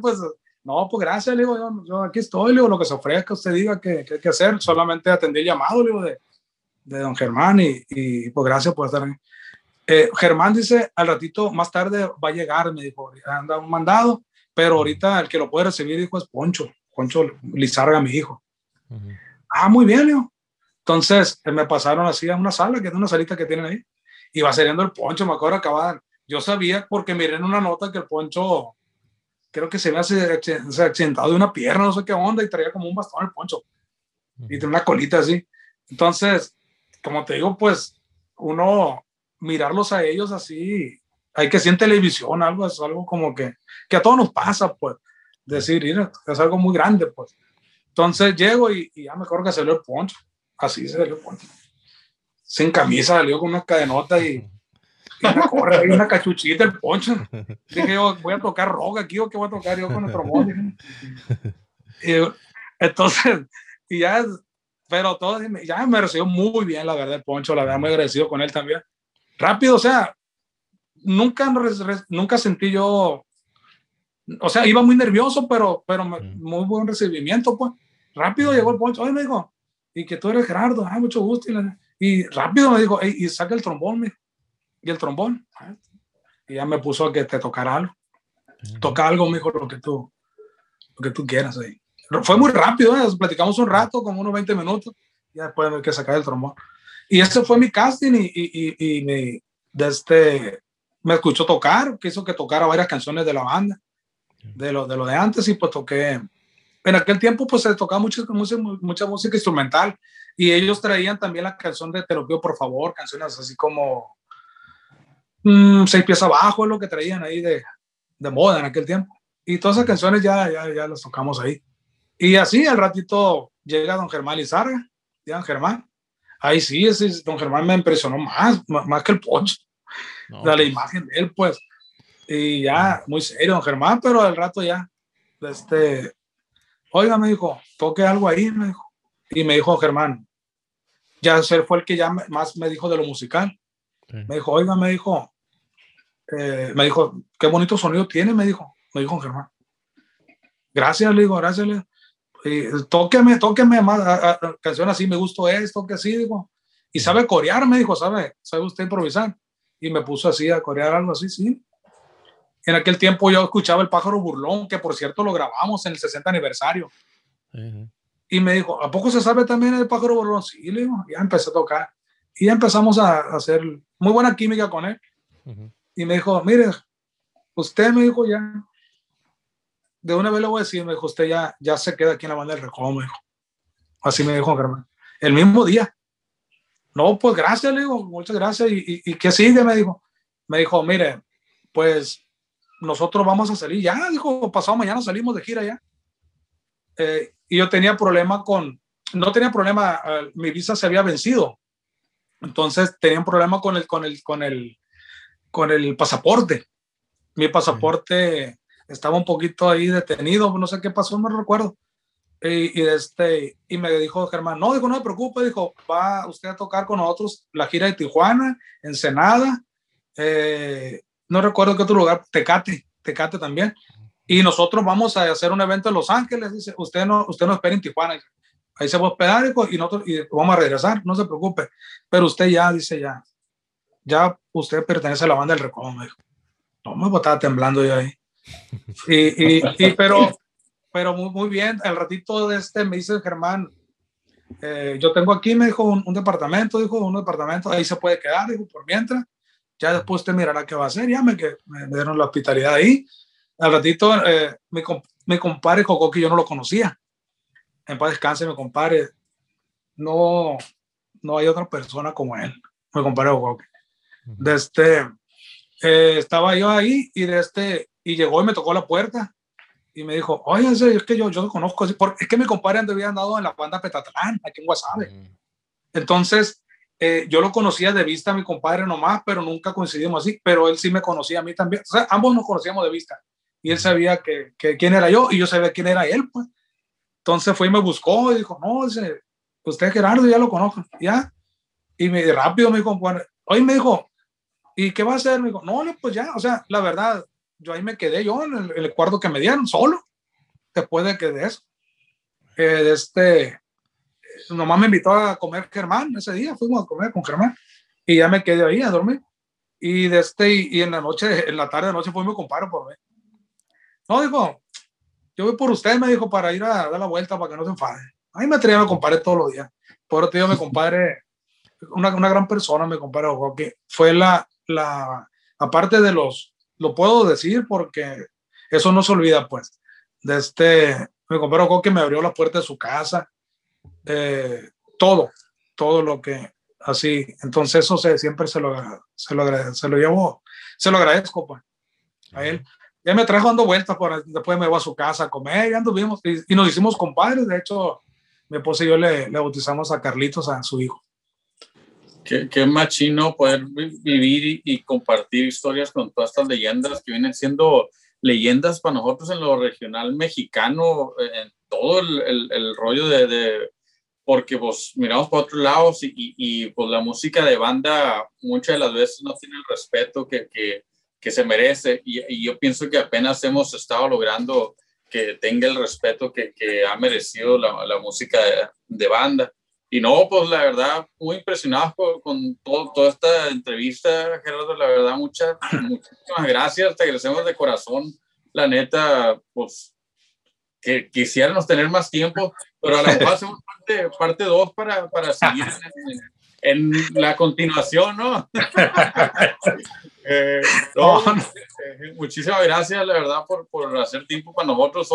pues, no, pues gracias, le digo, yo, aquí estoy, le digo, lo que se ofrezca, usted diga que, que hay que hacer, solamente atendí el llamado, le digo, de, de don Germán y, y, pues gracias por estar aquí. Eh, Germán dice, al ratito más tarde va a llegar, me dijo, anda un mandado, pero ahorita el que lo puede recibir, dijo, es Poncho, Poncho Lizarga, mi hijo. Ah, muy bien, digo. Entonces me pasaron así a una sala, que es una salita que tienen ahí, y va saliendo el Poncho, me acuerdo acabar. Yo sabía porque miré en una nota que el Poncho creo que se había accidentado de una pierna, no sé qué onda, y traía como un bastón el poncho. Y tiene una colita así. Entonces, como te digo, pues uno mirarlos a ellos así, hay que ser en televisión, algo, es algo como que, que a todos nos pasa, pues, decir, es algo muy grande, pues. Entonces llego y, ya me acuerdo que salió el poncho, así se salió el poncho. Sin camisa, salió con una cadenota y, una corre, una cachuchita, el poncho. Dije yo, voy a tocar rock aquí o qué voy a tocar yo con el trombón. Entonces, y ya, pero todo, ya me recibió muy bien, la verdad, el poncho, la verdad, muy agradecido con él también. Rápido, o sea, nunca, nunca sentí yo, o sea, iba muy nervioso, pero, pero muy buen recibimiento, pues. Rápido llegó el poncho, oye, me dijo, y que tú eres Gerardo, ah, mucho gusto. Y, rápido me dijo, y saca el trombón, me y el trombón. Y ya me puso a que te tocara algo. Toca algo, mejor lo que tú, lo que tú quieras ahí. Fue muy rápido, ¿eh? platicamos un rato, como unos 20 minutos, y después hay que sacar el trombón. Y ese fue mi casting y, y, y, me, de este, me escuchó tocar, quiso que tocara varias canciones de la banda, de lo de, lo de antes, y pues toqué. En aquel tiempo pues se tocaba mucha, mucha, mucha música instrumental y ellos traían también la canción de Te lo pido por favor, canciones así como Mm, seis pies abajo, es lo que traían ahí de, de, moda en aquel tiempo. Y todas esas canciones ya, ya, ya las tocamos ahí. Y así al ratito llega don Germán Lizarga, don Germán. Ahí sí, ese, don Germán me impresionó más, más, que el Poncho. de la pues. imagen de él, pues. Y ya, muy serio, don Germán, pero al rato ya, este, oiga, me dijo, toque algo ahí, me dijo. Y me dijo Germán, ya él fue el que ya más me dijo de lo musical. Me dijo, oiga, me dijo, eh, me dijo, qué bonito sonido tiene, me dijo, me dijo Germán. Gracias, le digo, gracias, le digo. tóqueme, tóqueme más, canción así, me gustó esto, que así, digo. Y sabe corear, me dijo, sabe, sabe usted improvisar. Y me puso así a corear algo así, sí. En aquel tiempo yo escuchaba El pájaro burlón, que por cierto lo grabamos en el 60 aniversario. Y me dijo, ¿a poco se sabe también el pájaro burlón? Sí, le digo, ya empecé a tocar. Y ya empezamos a, hacer muy buena química con él y me dijo, mire, usted me dijo ya, de una vez le voy a decir, me dijo, usted ya, ya se queda aquí en la banda del recodo, me dijo. Así me dijo Germán. El mismo día. No, pues gracias, le digo, muchas gracias. ¿Y, y, y qué sigue? Me dijo. Me dijo, mire, pues nosotros vamos a salir ya, dijo, pasado mañana salimos de gira ya. Eh, y yo tenía problema con, no tenía problema, eh, mi visa se había vencido. Entonces tenía un problema con el, con el, con el, con el pasaporte. mi pasaporte estaba un poquito ahí detenido, no sé qué pasó, no recuerdo. Y, y, este, y me dijo Germán, no, dijo, no me preocupe, dijo, va usted a tocar con nosotros la gira de Tijuana, Ensenada, eh, no recuerdo qué otro lugar, Tecate, Tecate también. Y nosotros vamos a hacer un evento en Los Ángeles, dice, usted no, usted no espera en Tijuana, ahí se va a hospedar y nosotros y vamos a regresar, no se preocupe, pero usted ya, dice ya, ya usted pertenece a la banda del Recodo, me dijo. No, me estaba temblando yo ahí. Y, y, pero pero muy, muy bien. Al ratito de este me dice Germán, eh, yo tengo aquí, me dijo, un, departamento, dijo, un departamento, ahí se puede quedar, dijo, por mientras. Ya después usted mirará qué va a hacer. Ya me, me dieron la hospitalidad ahí. Al ratito, eh, mi, mi compadre yo no lo conocía. En paz descanse, mi compadre. No, no hay otra persona como él, mi compadre Jocoque. De este, eh, estaba yo ahí y de este, y llegó y me tocó la puerta y me dijo, oye, es que yo, yo lo conozco, porque es que mi compadre había andado en la banda Petatlán, aquí en Guasave. Mm. Entonces, eh, yo lo conocía de vista a mi compadre nomás, pero nunca coincidimos así, pero él sí me conocía a mí también. O sea, ambos nos conocíamos de vista y él sabía que, que, quién era yo y yo sabía quién era él, pues. Entonces fue y me buscó y dijo, no, dice, usted Gerardo ya lo conozco, ya. Y me rápido me dijo, hoy me dijo, ¿y qué va a hacer? Me dijo, no, pues ya, o sea, la verdad, yo ahí me quedé yo en el, cuarto que me dieron, solo, después de que de eso. Eh, este, nomás me invitó a comer Germán ese día, fuimos a comer con Germán y ya me quedé ahí a dormir. Y, de este, y, en la noche, en la tarde de noche fue mi compadre por mí. No, dijo, yo voy por usted, me dijo, para ir a dar la vuelta para que no se enfade. Ahí me traía mi compadre todos los días. Por otro día, mi compadre, una, una gran persona, mi compadre, que fue la, la, aparte de los, lo puedo decir porque eso no se olvida, pues. De este, mi compañero que me abrió la puerta de su casa, eh, todo, todo lo que así. Entonces, eso se, siempre se lo, se lo, se lo llevo, se lo agradezco, pues, a él. Ya me trajo dando vueltas, por, después me voy a su casa a comer, ya anduvimos y, nos hicimos compadres. De hecho, mi esposa y yo le, le bautizamos a Carlitos, a su hijo. Qué, qué machino poder vivir y, compartir historias con todas estas leyendas que vienen siendo leyendas para nosotros en lo regional mexicano, en todo el, el, rollo de, de, porque pues miramos para otros lados y, y, pues la música de banda muchas de las veces no tiene el respeto que, que, que se merece y, yo pienso que apenas hemos estado logrando que tenga el respeto que, que ha merecido la, la música de, de banda. Y no, pues la verdad, muy impresionado con, todo, toda esta entrevista, Gerardo. La verdad, muchas, muchísimas gracias. Te agradecemos de corazón. La neta, pues que quisiéramos tener más tiempo, pero a lo mejor hacemos parte 2 para, para seguir en, la continuación, ¿no? Eh, no eh, muchísimas gracias, la verdad, por, por hacer tiempo para nosotros.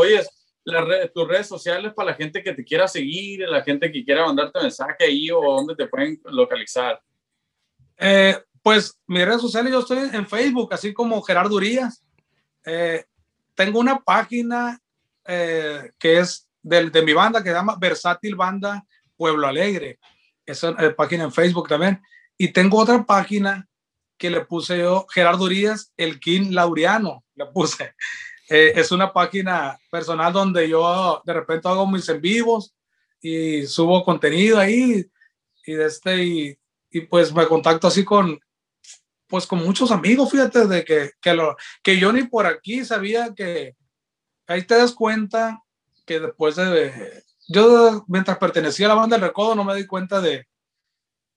Oyes, tus redes sociales para la gente que te quiera seguir, la gente que quiera mandarte mensaje ahí o dónde te pueden localizar? Eh, pues mis redes sociales, yo estoy en Facebook, así como Gerardo Urias. Eh, tengo una página eh, que es de, de, mi banda que se llama Versátil Banda Pueblo Alegre. Esa es página en Facebook también. Y tengo otra página que le puse yo, Gerardo Urias, el King Laureano, le puse. Eh, es una página personal donde yo de repente hago mis en vivos y subo contenido ahí y, de este, y, pues me contacto así con, pues con muchos amigos, fíjate, de que, que, lo, que yo ni por aquí sabía que ahí te das cuenta que después de, yo mientras pertenecía a la banda del recodo no me di cuenta de,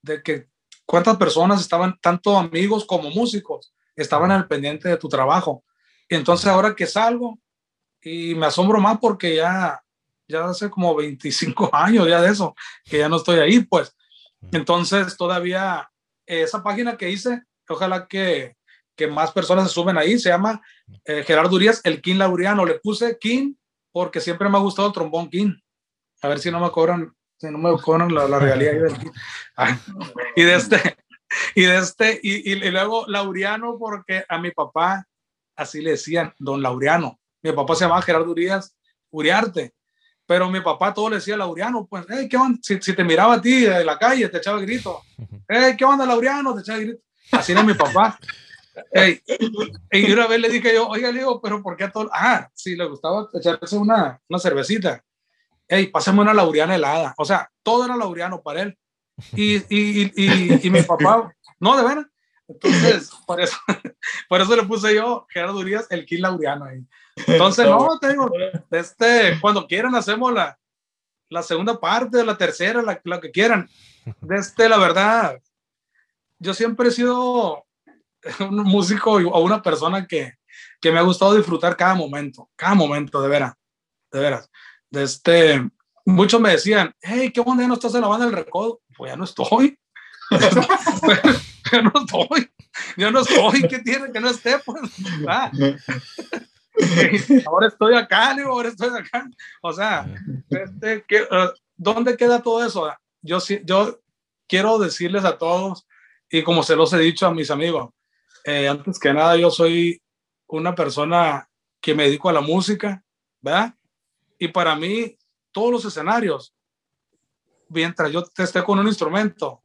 de que cuántas personas estaban, tanto amigos como músicos, estaban al pendiente de tu trabajo. Y entonces ahora que salgo y me asombro más porque ya, ya hace como 25 años ya de eso, que ya no estoy ahí, pues. Entonces todavía esa página que hice, ojalá que, que más personas se suben ahí, se llama eh, Gerardo Urias, el King Laureano. Le puse King porque siempre me ha gustado el trombón King. A ver si no me cobran, si no me cobran la, la regalía del King. y de este, y de este, y, y, luego Laureano porque a mi papá así le decían, don Laureano. Mi papá se llamaba Gerardo Urias, Uriarte, pero mi papá todo le decía Laureano, pues, ¿qué onda? Si, te miraba a ti de la calle, te echaba grito, hey, ¿qué onda Laureano? Te echaba grito. Así era mi papá. y una vez le dije yo, oiga, le digo, pero ¿por qué a todo? Ah, sí, le gustaba echarse una, una cervecita. Ey, pásame una lauriana helada. O sea, todo era lauriano para él. Y, y, y, y mi papá, no, de verdad. Entonces, por eso, por eso le puse yo, Gerardo Urias, el Kill Lauriano ahí. Entonces, no, te digo, este, cuando quieran hacemos la, la segunda parte, la tercera, la, la que quieran. Este, la verdad, yo siempre he sido un músico o una persona que, que me ha gustado disfrutar cada momento, cada momento, de veras, de veras. De este, muchos me decían, hey, qué bueno, ya no estás en la banda del recodo. Pues ya no estoy. ya no estoy. Ya no estoy. ¿Qué tiene que no esté? Pues, ah. ahora estoy acá, digo, ahora estoy acá. O sea, este, uh, ¿dónde queda todo eso? Yo, yo quiero decirles a todos, y como se los he dicho a mis amigos, eh, antes que nada, yo soy una persona que me dedico a la música, ¿verdad? Y para mí, todos los escenarios, mientras yo esté con un instrumento,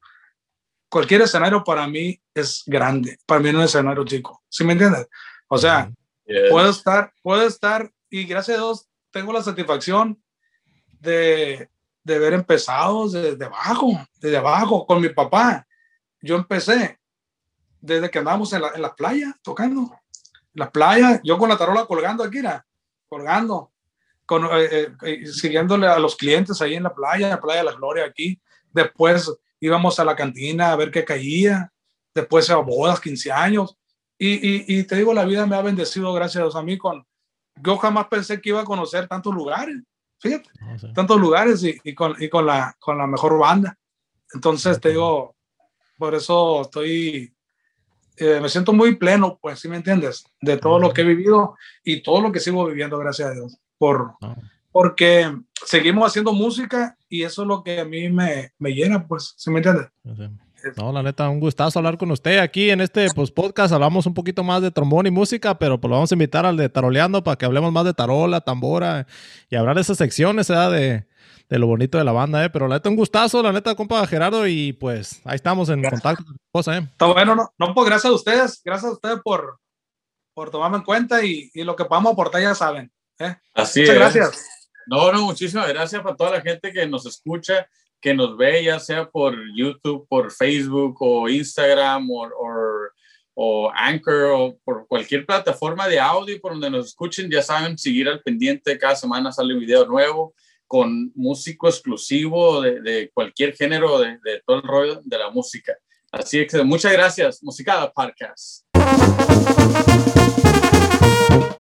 cualquier escenario para mí es grande, para mí no es un escenario chico, ¿sí me entiendes? O sea, puedo estar, puedo estar, y gracias a Dios tengo la satisfacción de, de ver empezado desde abajo, desde abajo, con mi papá. Yo empecé desde que andábamos en la, en la playa tocando, en la playa, yo con la tarola colgando aquí, colgando, con, eh, eh, siguiéndole a los clientes ahí en la playa, en la playa de la Gloria aquí. Después íbamos a la cantina a ver qué caía, después a bodas, 15 años. Y, y, y, te digo, la vida me ha bendecido, gracias a mí, con... Yo jamás pensé que iba a conocer tantos lugares, fíjate, tantos lugares y, y, con, y con, la, con la mejor banda. Entonces, te digo, por eso estoy, eh, me siento muy pleno, pues, si me entiendes? De todo lo que he vivido y todo lo que sigo viviendo, gracias a Dios. Por, porque seguimos haciendo música y eso es lo que a mí me, me llena, pues, ¿sí me entiendes? No, la neta, un gustazo hablar con usted. Aquí en este pues, podcast hablamos un poquito más de trombón y música, pero pues lo vamos a invitar al de taroleando para que hablemos más de tarola, tambora y hablar de esas secciones, ¿verdad? De, de lo bonito de la banda, ¿eh? Pero la neta, un gustazo, la neta, compa Gerardo, y pues ahí estamos en contacto. Cosa, ¿eh? Está bueno, no, no, pues gracias a ustedes, gracias a ustedes por, por tomarme en cuenta y, y lo que podamos aportar ya saben. ¿eh? Así Muchas gracias. No, no, muchísimas gracias para toda la gente que nos escucha, que nos ve, ya sea por YouTube, por Facebook o Instagram o, o, Anchor o por cualquier plataforma de audio por donde nos escuchen, ya saben, seguir al pendiente, cada semana sale un video nuevo con músico exclusivo de, de cualquier género, de, de, todo el rollo de la música. Así que muchas gracias, Musicada Podcast.